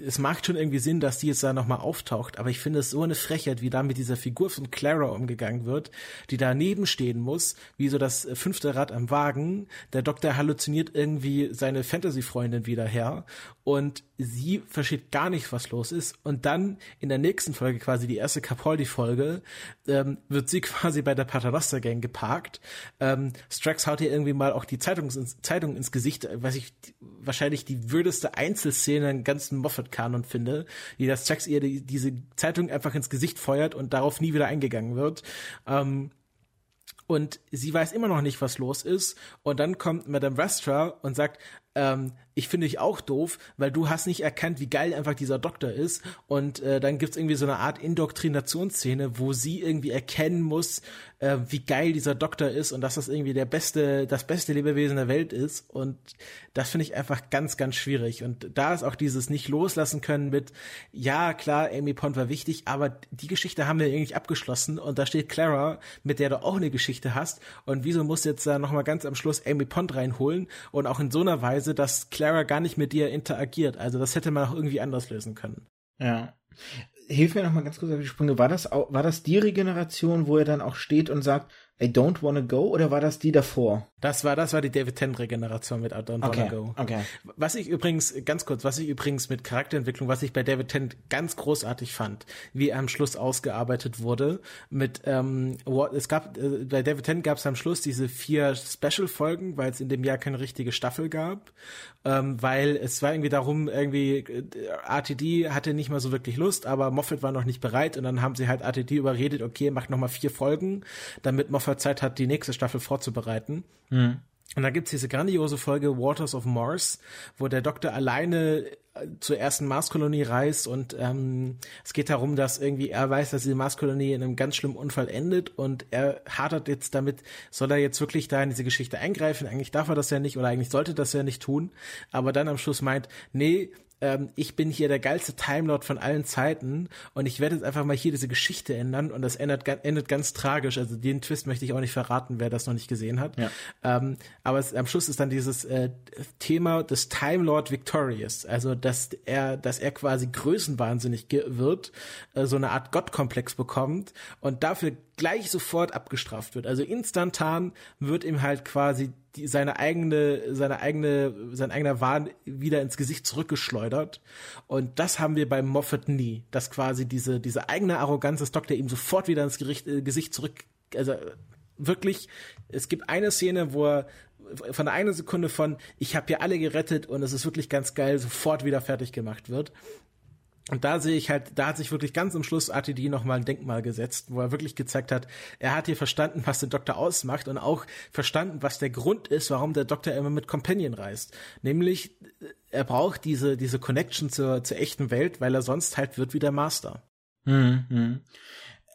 es macht schon irgendwie Sinn, dass die jetzt da nochmal auftaucht, aber ich finde es so eine Frechheit, wie da mit dieser Figur von Clara umgegangen wird, die daneben stehen muss, wie so das fünfte Rad am Wagen. Der Doktor halluziniert irgendwie seine Fantasy-Freundin wieder her und sie versteht gar nicht, was los ist. Und dann in der nächsten Folge, quasi die erste Capaldi-Folge, ähm, wird sie quasi bei der Paternoster Gang geparkt. Ähm, Strax haut ihr irgendwie mal auch die Zeitung ins, Zeitung ins Gesicht, was ich wahrscheinlich die würdeste Einzelszene im ganzen Moffat-Kanon finde, wie das Strax ihr die, diese Zeitung einfach ins Gesicht feuert und darauf nie wieder eingegangen wird. Ähm, und sie weiß immer noch nicht, was los ist. Und dann kommt Madame Vestra und sagt, ähm, ich finde dich auch doof, weil du hast nicht erkannt, wie geil einfach dieser Doktor ist. Und äh, dann gibt's irgendwie so eine Art Indoktrinationsszene, wo sie irgendwie erkennen muss, äh, wie geil dieser Doktor ist und dass das irgendwie der beste, das beste Lebewesen der Welt ist. Und das finde ich einfach ganz, ganz schwierig. Und da ist auch dieses nicht loslassen können mit, ja, klar, Amy Pond war wichtig, aber die Geschichte haben wir eigentlich abgeschlossen und da steht Clara, mit der du auch eine Geschichte hast. Und wieso musst du jetzt da nochmal ganz am Schluss Amy Pond reinholen und auch in so einer Weise, dass Clara gar nicht mit dir interagiert. Also das hätte man auch irgendwie anders lösen können. Ja. Hilf mir noch mal ganz kurz auf die Sprünge. War das, auch, war das die Regeneration, wo er dann auch steht und sagt, I don't wanna go oder war das die davor? Das war, das war die David Tennant Regeneration mit I don't okay, wanna go. Okay. Was ich übrigens, ganz kurz, was ich übrigens mit Charakterentwicklung, was ich bei David Tennant ganz großartig fand, wie er am Schluss ausgearbeitet wurde mit, ähm, es gab, äh, bei David Tennant gab es am Schluss diese vier Special-Folgen, weil es in dem Jahr keine richtige Staffel gab, ähm, weil es war irgendwie darum, irgendwie, äh, RTD hatte nicht mal so wirklich Lust, aber Moffat war noch nicht bereit und dann haben sie halt RTD überredet, okay, macht noch mal vier Folgen, damit Moffat Zeit hat, die nächste Staffel vorzubereiten. Mhm. Und da gibt's diese grandiose Folge Waters of Mars, wo der Doktor alleine äh, zur ersten Marskolonie reist und ähm, es geht darum, dass irgendwie er weiß, dass diese Marskolonie in einem ganz schlimmen Unfall endet und er hadert jetzt damit, soll er jetzt wirklich da in diese Geschichte eingreifen? Eigentlich darf er das ja nicht oder eigentlich sollte das ja nicht tun, aber dann am Schluss meint, nee, ähm, ich bin hier der geilste Timelord von allen Zeiten und ich werde jetzt einfach mal hier diese Geschichte ändern und das endet, endet ganz tragisch. Also den Twist möchte ich auch nicht verraten, wer das noch nicht gesehen hat. Ja. Ähm, aber es, am Schluss ist dann dieses äh, Thema des Time Lord Victorious, also dass er, dass er quasi größenwahnsinnig wird, äh, so eine Art Gottkomplex bekommt und dafür gleich sofort abgestraft wird. Also instantan wird ihm halt quasi die, seine eigene, seine eigene, sein eigener Wahn wieder ins Gesicht zurückgeschleudert. Und das haben wir bei Moffat nie, dass quasi diese, diese eigene Arroganz des Doktor ihm sofort wieder ins Gericht, äh, Gesicht zurück, also wirklich, es gibt eine Szene, wo er von der einen Sekunde von, ich habe hier alle gerettet und es ist wirklich ganz geil, sofort wieder fertig gemacht wird. Und da sehe ich halt, da hat sich wirklich ganz am Schluss ATD nochmal ein Denkmal gesetzt, wo er wirklich gezeigt hat, er hat hier verstanden, was den Doktor ausmacht und auch verstanden, was der Grund ist, warum der Doktor immer mit Companion reist. Nämlich, er braucht diese, diese Connection zur, zur echten Welt, weil er sonst halt wird wie der Master. Mhm.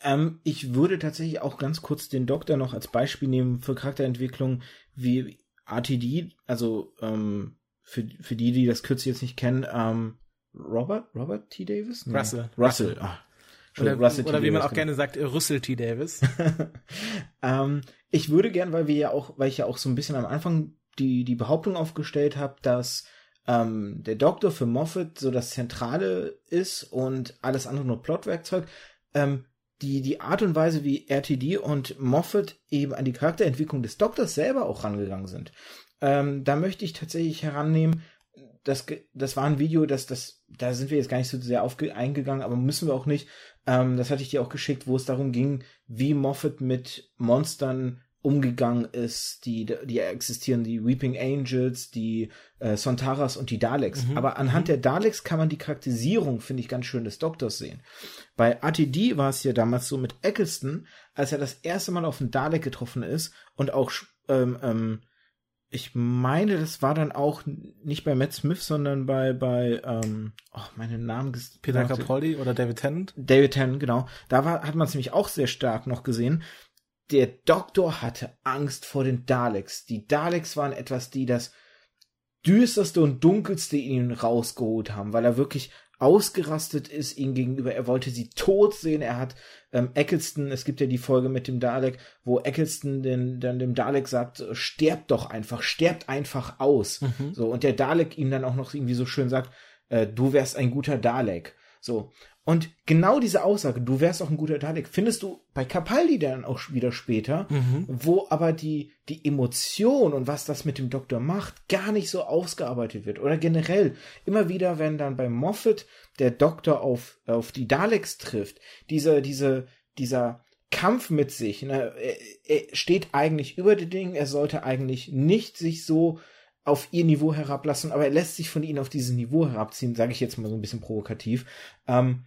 Ähm, ich würde tatsächlich auch ganz kurz den Doktor noch als Beispiel nehmen für Charakterentwicklung, wie ATD, also ähm, für, für die, die das kürzlich jetzt nicht kennen, ähm, Robert? Robert T. Davis? Nee. Russell. Russell. Ah, oder, Russell oder wie man auch gerne sagt, Russell T. Davis. ähm, ich würde gern, weil wir ja auch, weil ich ja auch so ein bisschen am Anfang die, die Behauptung aufgestellt habe, dass ähm, der Doktor für Moffat so das Zentrale ist und alles andere nur Plotwerkzeug. Ähm, die, die Art und Weise, wie RTD und Moffat eben an die Charakterentwicklung des Doktors selber auch rangegangen sind. Ähm, da möchte ich tatsächlich herannehmen, das, das war ein Video, das, das, da sind wir jetzt gar nicht so sehr auf, eingegangen, aber müssen wir auch nicht. Ähm, das hatte ich dir auch geschickt, wo es darum ging, wie Moffat mit Monstern umgegangen ist, die, die existieren, die Weeping Angels, die äh, Sontaras und die Daleks. Mhm. Aber anhand mhm. der Daleks kann man die Charakterisierung, finde ich, ganz schön des Doktors sehen. Bei RTD war es ja damals so mit Eccleston, als er das erste Mal auf den Dalek getroffen ist und auch ähm, ähm, ich meine, das war dann auch nicht bei Matt Smith, sondern bei, bei, ähm, oh, meine Namen. Peter Capaldi oder David Tennant? David Tennant, genau. Da war, hat man es nämlich auch sehr stark noch gesehen. Der Doktor hatte Angst vor den Daleks. Die Daleks waren etwas, die das düsterste und dunkelste in ihn rausgeholt haben, weil er wirklich ausgerastet ist ihm gegenüber. Er wollte sie tot sehen. Er hat ähm, Eccleston, es gibt ja die Folge mit dem Dalek, wo Eccleston den, dann dem Dalek sagt, sterbt doch einfach, sterbt einfach aus. Mhm. So, und der Dalek ihm dann auch noch irgendwie so schön sagt, äh, du wärst ein guter Dalek. So. Und genau diese Aussage, du wärst auch ein guter Dalek, findest du bei Capaldi dann auch wieder später, mhm. wo aber die, die Emotion und was das mit dem Doktor macht, gar nicht so ausgearbeitet wird. Oder generell, immer wieder, wenn dann bei Moffat der Doktor auf, auf die Daleks trifft, diese, diese, dieser Kampf mit sich, ne, er, er steht eigentlich über den Dingen, er sollte eigentlich nicht sich so auf ihr Niveau herablassen, aber er lässt sich von ihnen auf dieses Niveau herabziehen, sage ich jetzt mal so ein bisschen provokativ. Ähm,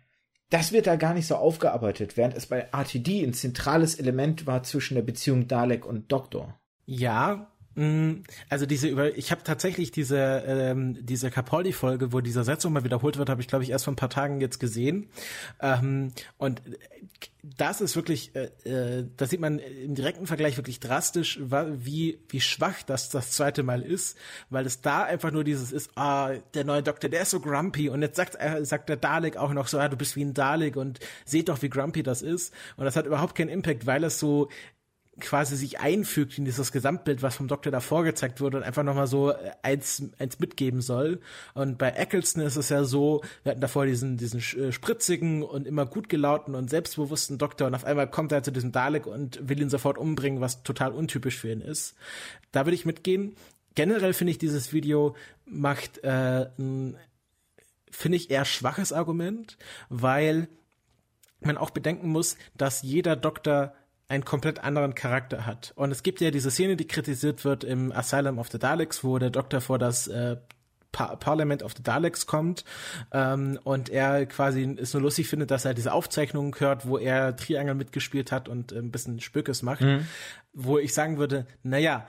das wird da gar nicht so aufgearbeitet, während es bei RTD ein zentrales Element war zwischen der Beziehung Dalek und Doktor. Ja, also diese über, ich habe tatsächlich diese ähm, diese Capaldi-Folge, wo dieser Satz mal wiederholt wird, habe ich glaube ich erst vor ein paar Tagen jetzt gesehen. Ähm, und das ist wirklich, äh, äh, da sieht man im direkten Vergleich wirklich drastisch, wie wie schwach das das zweite Mal ist, weil es da einfach nur dieses ist, ah, der neue Doktor, der ist so grumpy und jetzt sagt äh, sagt der Dalek auch noch so, ah, du bist wie ein Dalek und seht doch, wie grumpy das ist und das hat überhaupt keinen Impact, weil es so quasi sich einfügt in dieses Gesamtbild, was vom Doktor da vorgezeigt wurde und einfach nochmal so äh, eins, eins mitgeben soll. Und bei Eccleston ist es ja so, wir hatten davor diesen, diesen äh, spritzigen und immer gut gelauten und selbstbewussten Doktor und auf einmal kommt er zu diesem Dalek und will ihn sofort umbringen, was total untypisch für ihn ist. Da würde ich mitgehen. Generell finde ich dieses Video macht äh, finde ich eher schwaches Argument, weil man auch bedenken muss, dass jeder Doktor einen komplett anderen Charakter hat. Und es gibt ja diese Szene, die kritisiert wird im Asylum of the Daleks, wo der Doktor vor das äh, pa Parliament of the Daleks kommt ähm, und er quasi es nur lustig findet, dass er diese Aufzeichnungen hört, wo er Triangel mitgespielt hat und äh, ein bisschen Spökes macht, mhm. wo ich sagen würde, naja,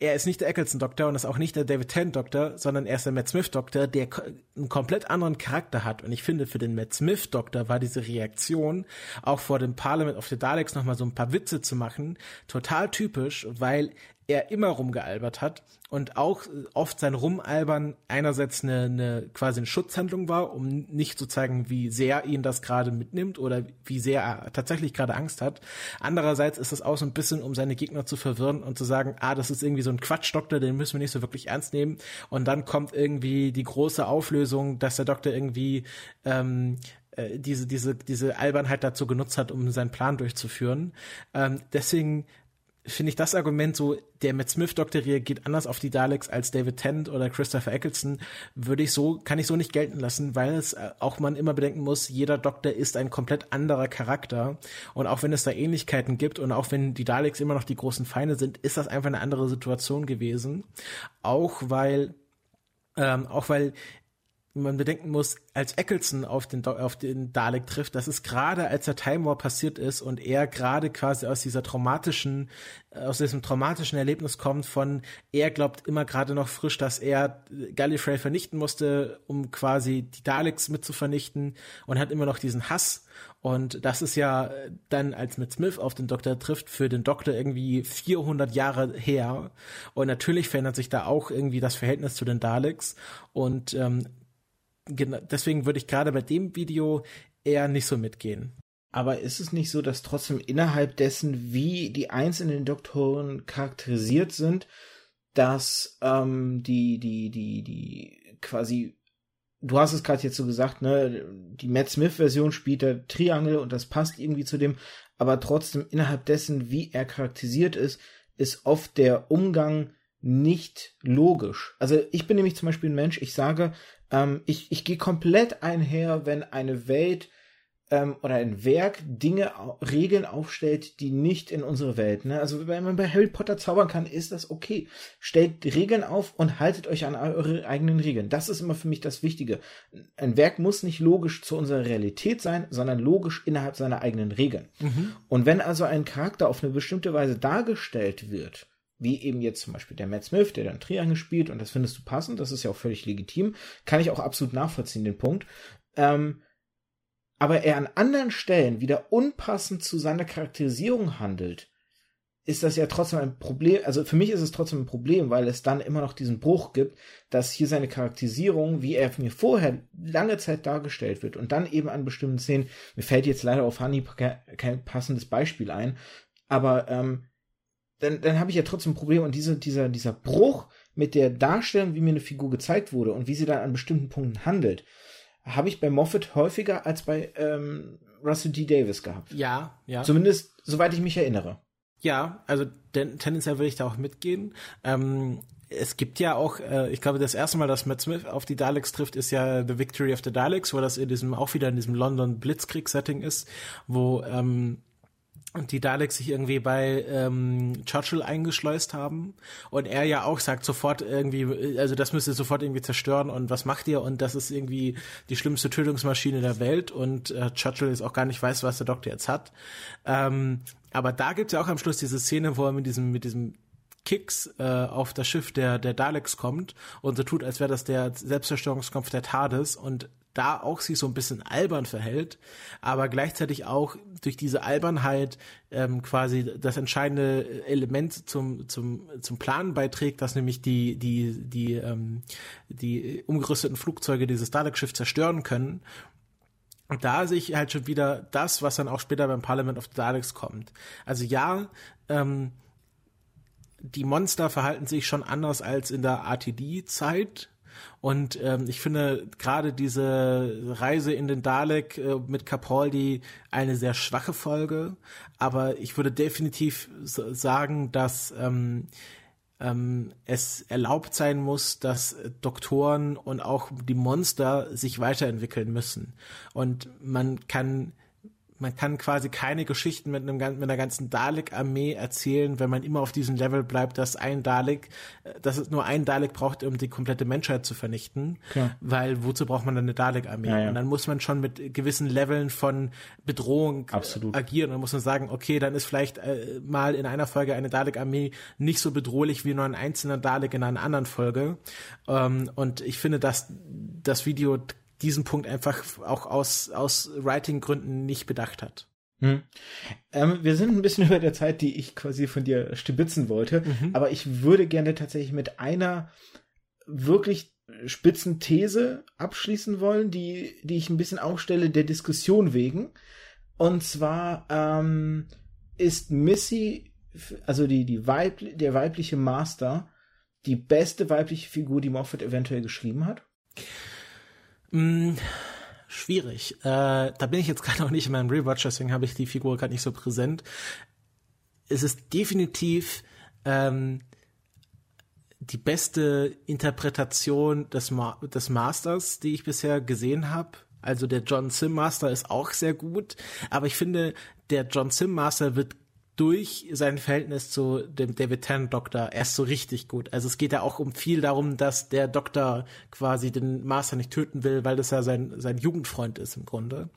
er ist nicht der Eccleston-Doktor und ist auch nicht der David Tennant-Doktor, sondern er ist der Matt Smith-Doktor, der einen komplett anderen Charakter hat. Und ich finde, für den Matt Smith-Doktor war diese Reaktion, auch vor dem Parliament of the Daleks nochmal so ein paar Witze zu machen, total typisch, weil er immer rumgealbert hat und auch oft sein Rumalbern einerseits eine, eine quasi eine Schutzhandlung war, um nicht zu zeigen, wie sehr ihn das gerade mitnimmt oder wie sehr er tatsächlich gerade Angst hat. Andererseits ist es auch so ein bisschen, um seine Gegner zu verwirren und zu sagen, ah, das ist irgendwie so ein Quatschdoktor, den müssen wir nicht so wirklich ernst nehmen. Und dann kommt irgendwie die große Auflösung, dass der Doktor irgendwie ähm, äh, diese, diese, diese Albernheit dazu genutzt hat, um seinen Plan durchzuführen. Ähm, deswegen finde ich das Argument so, der Matt Smith Doktor reagiert anders auf die Daleks als David Tennant oder Christopher Eccleston, würde ich so, kann ich so nicht gelten lassen, weil es äh, auch man immer bedenken muss, jeder Doktor ist ein komplett anderer Charakter und auch wenn es da Ähnlichkeiten gibt und auch wenn die Daleks immer noch die großen Feinde sind, ist das einfach eine andere Situation gewesen. Auch weil ähm, auch weil man bedenken muss, als Eccleston auf den, auf den Dalek trifft, das ist gerade als der Time War passiert ist und er gerade quasi aus dieser traumatischen, äh, aus diesem traumatischen Erlebnis kommt von, er glaubt immer gerade noch frisch, dass er Gallifrey vernichten musste, um quasi die Daleks mit zu vernichten und hat immer noch diesen Hass. Und das ist ja dann, als Matt Smith auf den Doktor trifft, für den Doktor irgendwie 400 Jahre her. Und natürlich verändert sich da auch irgendwie das Verhältnis zu den Daleks. Und ähm, deswegen würde ich gerade bei dem Video eher nicht so mitgehen. Aber ist es nicht so, dass trotzdem innerhalb dessen, wie die einzelnen Doktoren charakterisiert sind, dass ähm, die, die, die, die quasi, du hast es gerade jetzt so gesagt, ne, die Matt Smith-Version spielt der Triangel und das passt irgendwie zu dem, aber trotzdem innerhalb dessen, wie er charakterisiert ist, ist oft der Umgang nicht logisch. Also ich bin nämlich zum Beispiel ein Mensch, ich sage, ähm, ich, ich gehe komplett einher, wenn eine Welt ähm, oder ein Werk Dinge, Regeln aufstellt, die nicht in unsere Welt. Ne? Also wenn man bei Harry Potter zaubern kann, ist das okay. Stellt Regeln auf und haltet euch an eure eigenen Regeln. Das ist immer für mich das Wichtige. Ein Werk muss nicht logisch zu unserer Realität sein, sondern logisch innerhalb seiner eigenen Regeln. Mhm. Und wenn also ein Charakter auf eine bestimmte Weise dargestellt wird, wie eben jetzt zum Beispiel der Matt Smith, der dann Triangle spielt, und das findest du passend, das ist ja auch völlig legitim, kann ich auch absolut nachvollziehen, den Punkt. Ähm, aber er an anderen Stellen wieder unpassend zu seiner Charakterisierung handelt, ist das ja trotzdem ein Problem. Also für mich ist es trotzdem ein Problem, weil es dann immer noch diesen Bruch gibt, dass hier seine Charakterisierung, wie er mir vorher lange Zeit dargestellt wird und dann eben an bestimmten Szenen, mir fällt jetzt leider auf Honey kein passendes Beispiel ein, aber ähm, dann, dann habe ich ja trotzdem ein Problem und diese, dieser, dieser Bruch mit der Darstellung, wie mir eine Figur gezeigt wurde und wie sie dann an bestimmten Punkten handelt, habe ich bei Moffat häufiger als bei ähm, Russell D. Davis gehabt. Ja, ja. Zumindest, soweit ich mich erinnere. Ja, also denn, tendenziell würde ich da auch mitgehen. Ähm, es gibt ja auch, äh, ich glaube, das erste Mal, dass Matt Smith auf die Daleks trifft, ist ja The Victory of the Daleks, wo das in diesem auch wieder in diesem London Blitzkrieg-Setting ist, wo ähm, und die Daleks sich irgendwie bei ähm, Churchill eingeschleust haben und er ja auch sagt sofort irgendwie, also das müsst ihr sofort irgendwie zerstören und was macht ihr und das ist irgendwie die schlimmste Tötungsmaschine der Welt und äh, Churchill jetzt auch gar nicht weiß, was der Doktor jetzt hat. Ähm, aber da gibt's ja auch am Schluss diese Szene, wo er mit diesem mit diesem Kicks äh, auf das Schiff der der Daleks kommt und so tut, als wäre das der Selbstzerstörungskampf der TARDIS und da auch sich so ein bisschen albern verhält, aber gleichzeitig auch durch diese Albernheit ähm, quasi das entscheidende Element zum zum zum Plan beiträgt, dass nämlich die die die ähm, die umgerüsteten Flugzeuge dieses Dalek-Schiff zerstören können und da sehe ich halt schon wieder das, was dann auch später beim Parliament of the Daleks kommt. Also ja, ähm, die Monster verhalten sich schon anders als in der RTD-Zeit. Und ähm, ich finde gerade diese Reise in den Dalek äh, mit Capaldi eine sehr schwache Folge. Aber ich würde definitiv sagen, dass ähm, ähm, es erlaubt sein muss, dass Doktoren und auch die Monster sich weiterentwickeln müssen. Und man kann man kann quasi keine Geschichten mit, einem, mit einer ganzen Dalek-Armee erzählen, wenn man immer auf diesem Level bleibt, dass ein Dalek, äh, dass es nur ein Dalek braucht, um die komplette Menschheit zu vernichten. Klar. Weil wozu braucht man dann eine Dalek-Armee? Ja, ja. Und dann muss man schon mit gewissen Leveln von Bedrohung äh, Absolut. agieren. Und dann muss man sagen, okay, dann ist vielleicht äh, mal in einer Folge eine Dalek-Armee nicht so bedrohlich wie nur ein einzelner Dalek in einer anderen Folge. Ähm, und ich finde, dass das Video diesen Punkt einfach auch aus, aus Writing-Gründen nicht bedacht hat. Hm. Ähm, wir sind ein bisschen über der Zeit, die ich quasi von dir stibitzen wollte, mhm. aber ich würde gerne tatsächlich mit einer wirklich spitzen These abschließen wollen, die, die ich ein bisschen aufstelle, der Diskussion wegen. Und zwar ähm, ist Missy, also die, die Weib, der weibliche Master, die beste weibliche Figur, die Moffat eventuell geschrieben hat? Hm, schwierig. Äh, da bin ich jetzt gerade noch nicht in meinem Rewatch, deswegen habe ich die Figur gerade nicht so präsent. Es ist definitiv ähm, die beste Interpretation des, Ma des Masters, die ich bisher gesehen habe. Also der John Sim Master ist auch sehr gut, aber ich finde, der John Sim Master wird durch sein Verhältnis zu dem David Tennant Doktor erst so richtig gut. Also es geht ja auch um viel darum, dass der Doktor quasi den Master nicht töten will, weil das ja sein, sein Jugendfreund ist im Grunde.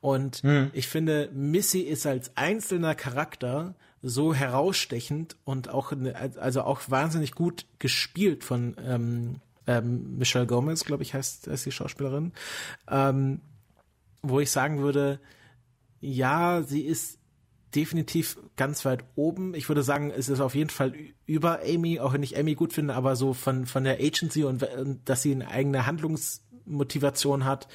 Und hm. ich finde, Missy ist als einzelner Charakter so herausstechend und auch, also auch wahnsinnig gut gespielt von ähm, ähm, Michelle Gomez, glaube ich, heißt, heißt die Schauspielerin, ähm, wo ich sagen würde, ja, sie ist definitiv ganz weit oben. Ich würde sagen, es ist auf jeden Fall über Amy, auch wenn ich Amy gut finde, aber so von, von der Agency und, dass sie eine eigene Handlungsmotivation hat,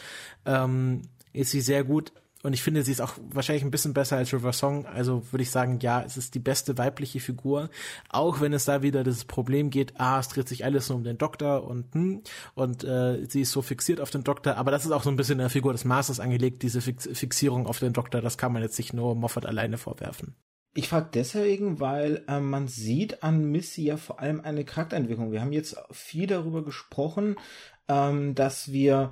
ähm, ist sie sehr gut. Und ich finde, sie ist auch wahrscheinlich ein bisschen besser als River Song. Also würde ich sagen, ja, es ist die beste weibliche Figur. Auch wenn es da wieder das Problem geht, ah, es dreht sich alles nur um den Doktor und hm, und äh, sie ist so fixiert auf den Doktor. Aber das ist auch so ein bisschen in der Figur des Masters angelegt, diese Fix Fixierung auf den Doktor. Das kann man jetzt nicht nur Moffat alleine vorwerfen. Ich frage deswegen, weil äh, man sieht an Missy ja vor allem eine Charakterentwicklung. Wir haben jetzt viel darüber gesprochen, ähm, dass wir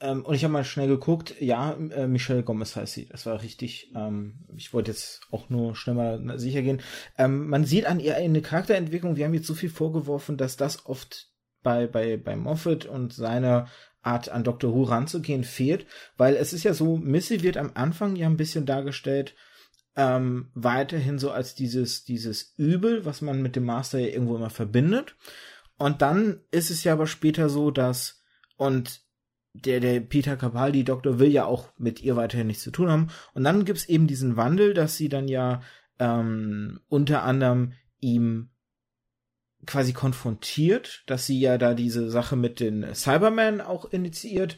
ähm, und ich habe mal schnell geguckt, ja, äh, Michelle Gomez heißt sie. Das war richtig. Ähm, ich wollte jetzt auch nur schnell mal sicher gehen. Ähm, man sieht an ihr eine Charakterentwicklung. Wir haben jetzt so viel vorgeworfen, dass das oft bei bei bei Moffat und seiner Art an Doctor Who ranzugehen fehlt, weil es ist ja so, Missy wird am Anfang ja ein bisschen dargestellt ähm, weiterhin so als dieses, dieses Übel, was man mit dem Master ja irgendwo immer verbindet. Und dann ist es ja aber später so, dass, und der, der Peter Capaldi Doktor will ja auch mit ihr weiterhin nichts zu tun haben. Und dann gibt's eben diesen Wandel, dass sie dann ja ähm, unter anderem ihm quasi konfrontiert, dass sie ja da diese Sache mit den Cybermen auch initiiert,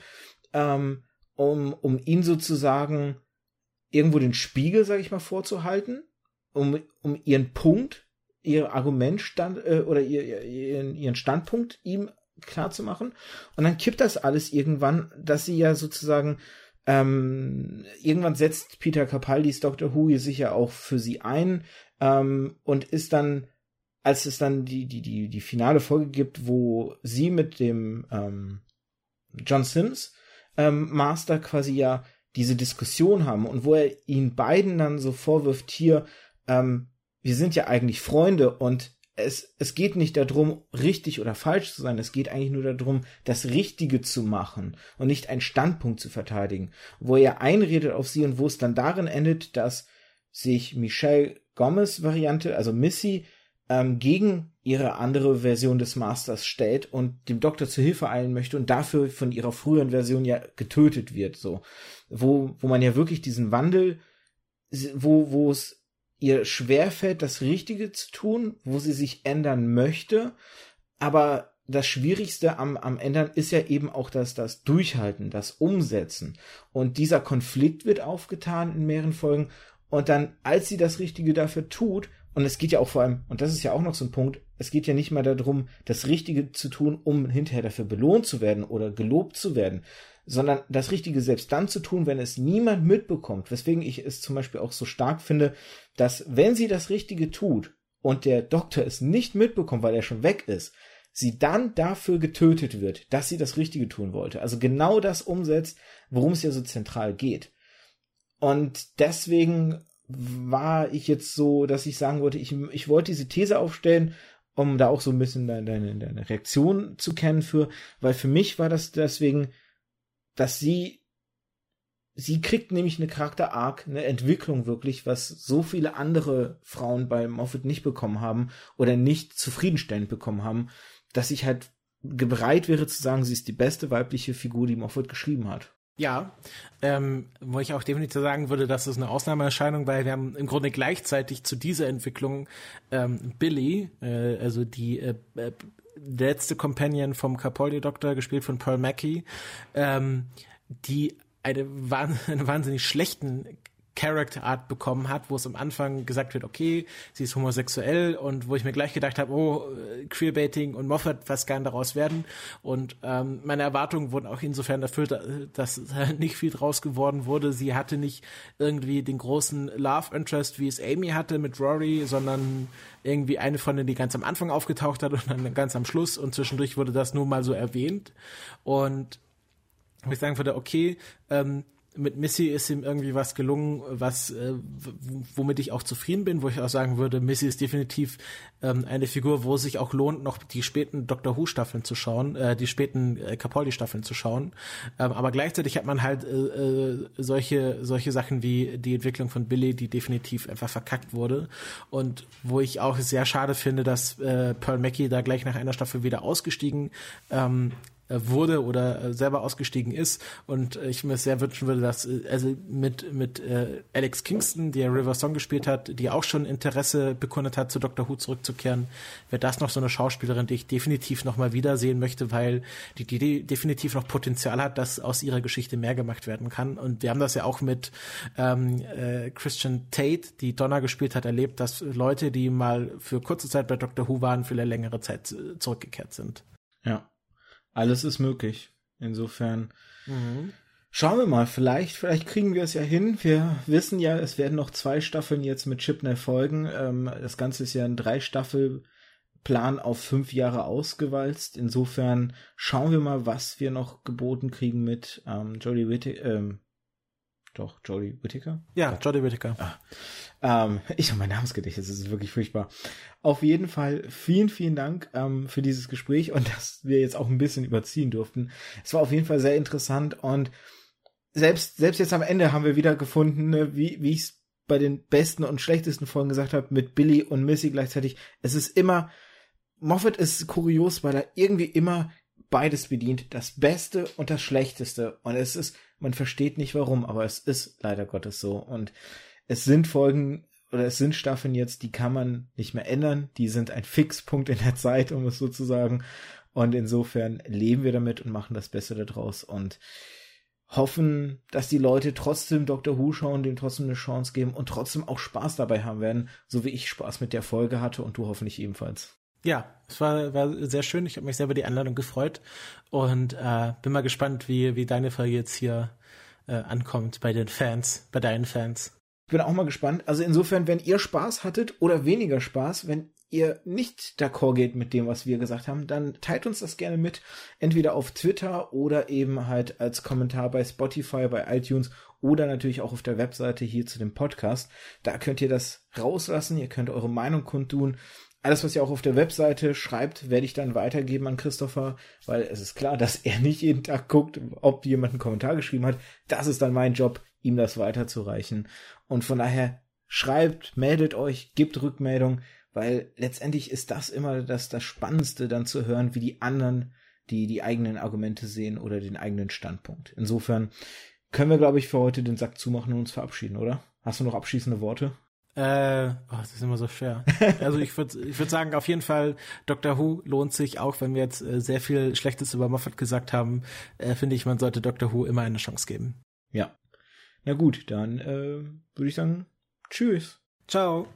ähm, um, um ihn sozusagen irgendwo den Spiegel, sag ich mal, vorzuhalten, um, um ihren Punkt, ihr Argument stand, äh, oder ihr, ihren, ihren Standpunkt ihm klar zu machen. Und dann kippt das alles irgendwann, dass sie ja sozusagen ähm, irgendwann setzt Peter Capaldis Dr. Who sich ja auch für sie ein ähm, und ist dann, als es dann die, die, die, die finale Folge gibt, wo sie mit dem ähm, John Sims ähm, Master quasi ja diese Diskussion haben und wo er ihnen beiden dann so vorwirft, hier, ähm, wir sind ja eigentlich Freunde und es, es geht nicht darum, richtig oder falsch zu sein, es geht eigentlich nur darum, das Richtige zu machen und nicht einen Standpunkt zu verteidigen, wo er einredet auf sie und wo es dann darin endet, dass sich Michelle Gomez Variante, also Missy, ähm, gegen ihre andere Version des Masters stellt und dem Doktor zu Hilfe eilen möchte und dafür von ihrer früheren Version ja getötet wird, so. Wo, wo man ja wirklich diesen Wandel, wo, wo es ihr schwerfällt, das Richtige zu tun, wo sie sich ändern möchte, aber das Schwierigste am, am Ändern ist ja eben auch das, das Durchhalten, das Umsetzen. Und dieser Konflikt wird aufgetan in mehreren Folgen. Und dann, als sie das Richtige dafür tut, und es geht ja auch vor allem, und das ist ja auch noch so ein Punkt, es geht ja nicht mal darum, das Richtige zu tun, um hinterher dafür belohnt zu werden oder gelobt zu werden, sondern das Richtige selbst dann zu tun, wenn es niemand mitbekommt. Weswegen ich es zum Beispiel auch so stark finde, dass wenn sie das Richtige tut und der Doktor es nicht mitbekommt, weil er schon weg ist, sie dann dafür getötet wird, dass sie das Richtige tun wollte. Also genau das umsetzt, worum es ja so zentral geht. Und deswegen war ich jetzt so, dass ich sagen wollte, ich, ich wollte diese These aufstellen, um da auch so ein bisschen deine, deine Reaktion zu kennen für, weil für mich war das deswegen, dass sie, sie kriegt nämlich eine Charakter-Arc, eine Entwicklung wirklich, was so viele andere Frauen bei Moffat nicht bekommen haben oder nicht zufriedenstellend bekommen haben, dass ich halt bereit wäre zu sagen, sie ist die beste weibliche Figur, die Moffat geschrieben hat. Ja, ähm, wo ich auch definitiv sagen würde, das ist eine Ausnahmeerscheinung, weil wir haben im Grunde gleichzeitig zu dieser Entwicklung ähm, Billy, äh, also die äh, äh, letzte Companion vom Capaldi-Doktor, gespielt von Pearl Mackie, ähm, die eine, einen wahnsinnig schlechten Character Art bekommen hat, wo es am Anfang gesagt wird, okay, sie ist homosexuell und wo ich mir gleich gedacht habe, oh, äh, Queerbaiting und Moffat, was kann daraus werden? Und ähm, meine Erwartungen wurden auch insofern erfüllt, äh, dass nicht viel draus geworden wurde. Sie hatte nicht irgendwie den großen Love Interest, wie es Amy hatte mit Rory, sondern irgendwie eine von denen, die ganz am Anfang aufgetaucht hat und dann ganz am Schluss und zwischendurch wurde das nur mal so erwähnt. Und ich sagen würde, okay, ähm, mit Missy ist ihm irgendwie was gelungen, was äh, womit ich auch zufrieden bin, wo ich auch sagen würde, Missy ist definitiv ähm, eine Figur, wo es sich auch lohnt, noch die späten Doctor Who Staffeln zu schauen, äh, die späten äh, Capaldi Staffeln zu schauen. Ähm, aber gleichzeitig hat man halt äh, äh, solche solche Sachen wie die Entwicklung von Billy, die definitiv einfach verkackt wurde und wo ich auch sehr schade finde, dass äh, Pearl Mackie da gleich nach einer Staffel wieder ausgestiegen ähm, äh, wurde oder äh, selber ausgestiegen ist und äh, ich mir sehr wünschen würde, dass also mit mit äh, Alex Kingston, der River Song gespielt hat, die auch schon Interesse bekundet hat, zu Doctor Who zurückzukehren, wäre das noch so eine Schauspielerin, die ich definitiv noch mal wiedersehen möchte, weil die, die definitiv noch Potenzial hat, dass aus ihrer Geschichte mehr gemacht werden kann und wir haben das ja auch mit ähm, äh, Christian Tate, die Donna gespielt hat, erlebt, dass Leute, die mal für kurze Zeit bei Doctor Who waren, für eine längere Zeit zurückgekehrt sind. Alles ist möglich. Insofern. Mhm. Schauen wir mal, vielleicht, vielleicht kriegen wir es ja hin. Wir wissen ja, es werden noch zwei Staffeln jetzt mit Chipnell folgen. Ähm, das Ganze ist ja ein drei Staffel Plan auf fünf Jahre ausgewalzt. Insofern schauen wir mal, was wir noch geboten kriegen mit ähm, Jodie Whittaker. Ähm, doch, Jodie Whittaker? Ja, Jodie Whittaker. Ah. Ähm, ich habe mein Namensgedächtnis, das ist wirklich furchtbar. Auf jeden Fall vielen, vielen Dank ähm, für dieses Gespräch und dass wir jetzt auch ein bisschen überziehen durften. Es war auf jeden Fall sehr interessant und selbst, selbst jetzt am Ende haben wir wieder gefunden, ne, wie, wie ich es bei den besten und schlechtesten Folgen gesagt habe, mit Billy und Missy gleichzeitig. Es ist immer, Moffat ist kurios, weil er irgendwie immer beides bedient. Das Beste und das Schlechteste. Und es ist, man versteht nicht warum, aber es ist leider Gottes so. Und es sind Folgen oder es sind Staffeln jetzt, die kann man nicht mehr ändern. Die sind ein Fixpunkt in der Zeit, um es so zu sagen. Und insofern leben wir damit und machen das Beste daraus und hoffen, dass die Leute trotzdem Dr. Who schauen, dem trotzdem eine Chance geben und trotzdem auch Spaß dabei haben werden, so wie ich Spaß mit der Folge hatte und du hoffentlich ebenfalls. Ja, es war, war sehr schön. Ich habe mich sehr über die Einladung gefreut und äh, bin mal gespannt, wie, wie deine Folge jetzt hier äh, ankommt bei den Fans, bei deinen Fans. Ich bin auch mal gespannt. Also insofern, wenn ihr Spaß hattet oder weniger Spaß, wenn ihr nicht d'accord geht mit dem, was wir gesagt haben, dann teilt uns das gerne mit. Entweder auf Twitter oder eben halt als Kommentar bei Spotify, bei iTunes oder natürlich auch auf der Webseite hier zu dem Podcast. Da könnt ihr das rauslassen. Ihr könnt eure Meinung kundtun alles, was ihr auch auf der Webseite schreibt, werde ich dann weitergeben an Christopher, weil es ist klar, dass er nicht jeden Tag guckt, ob jemand einen Kommentar geschrieben hat. Das ist dann mein Job, ihm das weiterzureichen. Und von daher schreibt, meldet euch, gebt Rückmeldung, weil letztendlich ist das immer das, das Spannendste dann zu hören, wie die anderen die die eigenen Argumente sehen oder den eigenen Standpunkt. Insofern können wir, glaube ich, für heute den Sack zumachen und uns verabschieden, oder? Hast du noch abschließende Worte? Äh, oh, das ist immer so schwer. Also ich würde ich würd sagen, auf jeden Fall, Doctor Who lohnt sich, auch wenn wir jetzt äh, sehr viel Schlechtes über Moffat gesagt haben, äh, finde ich, man sollte Doctor Who immer eine Chance geben. Ja. Na gut, dann äh, würde ich sagen, tschüss. Ciao.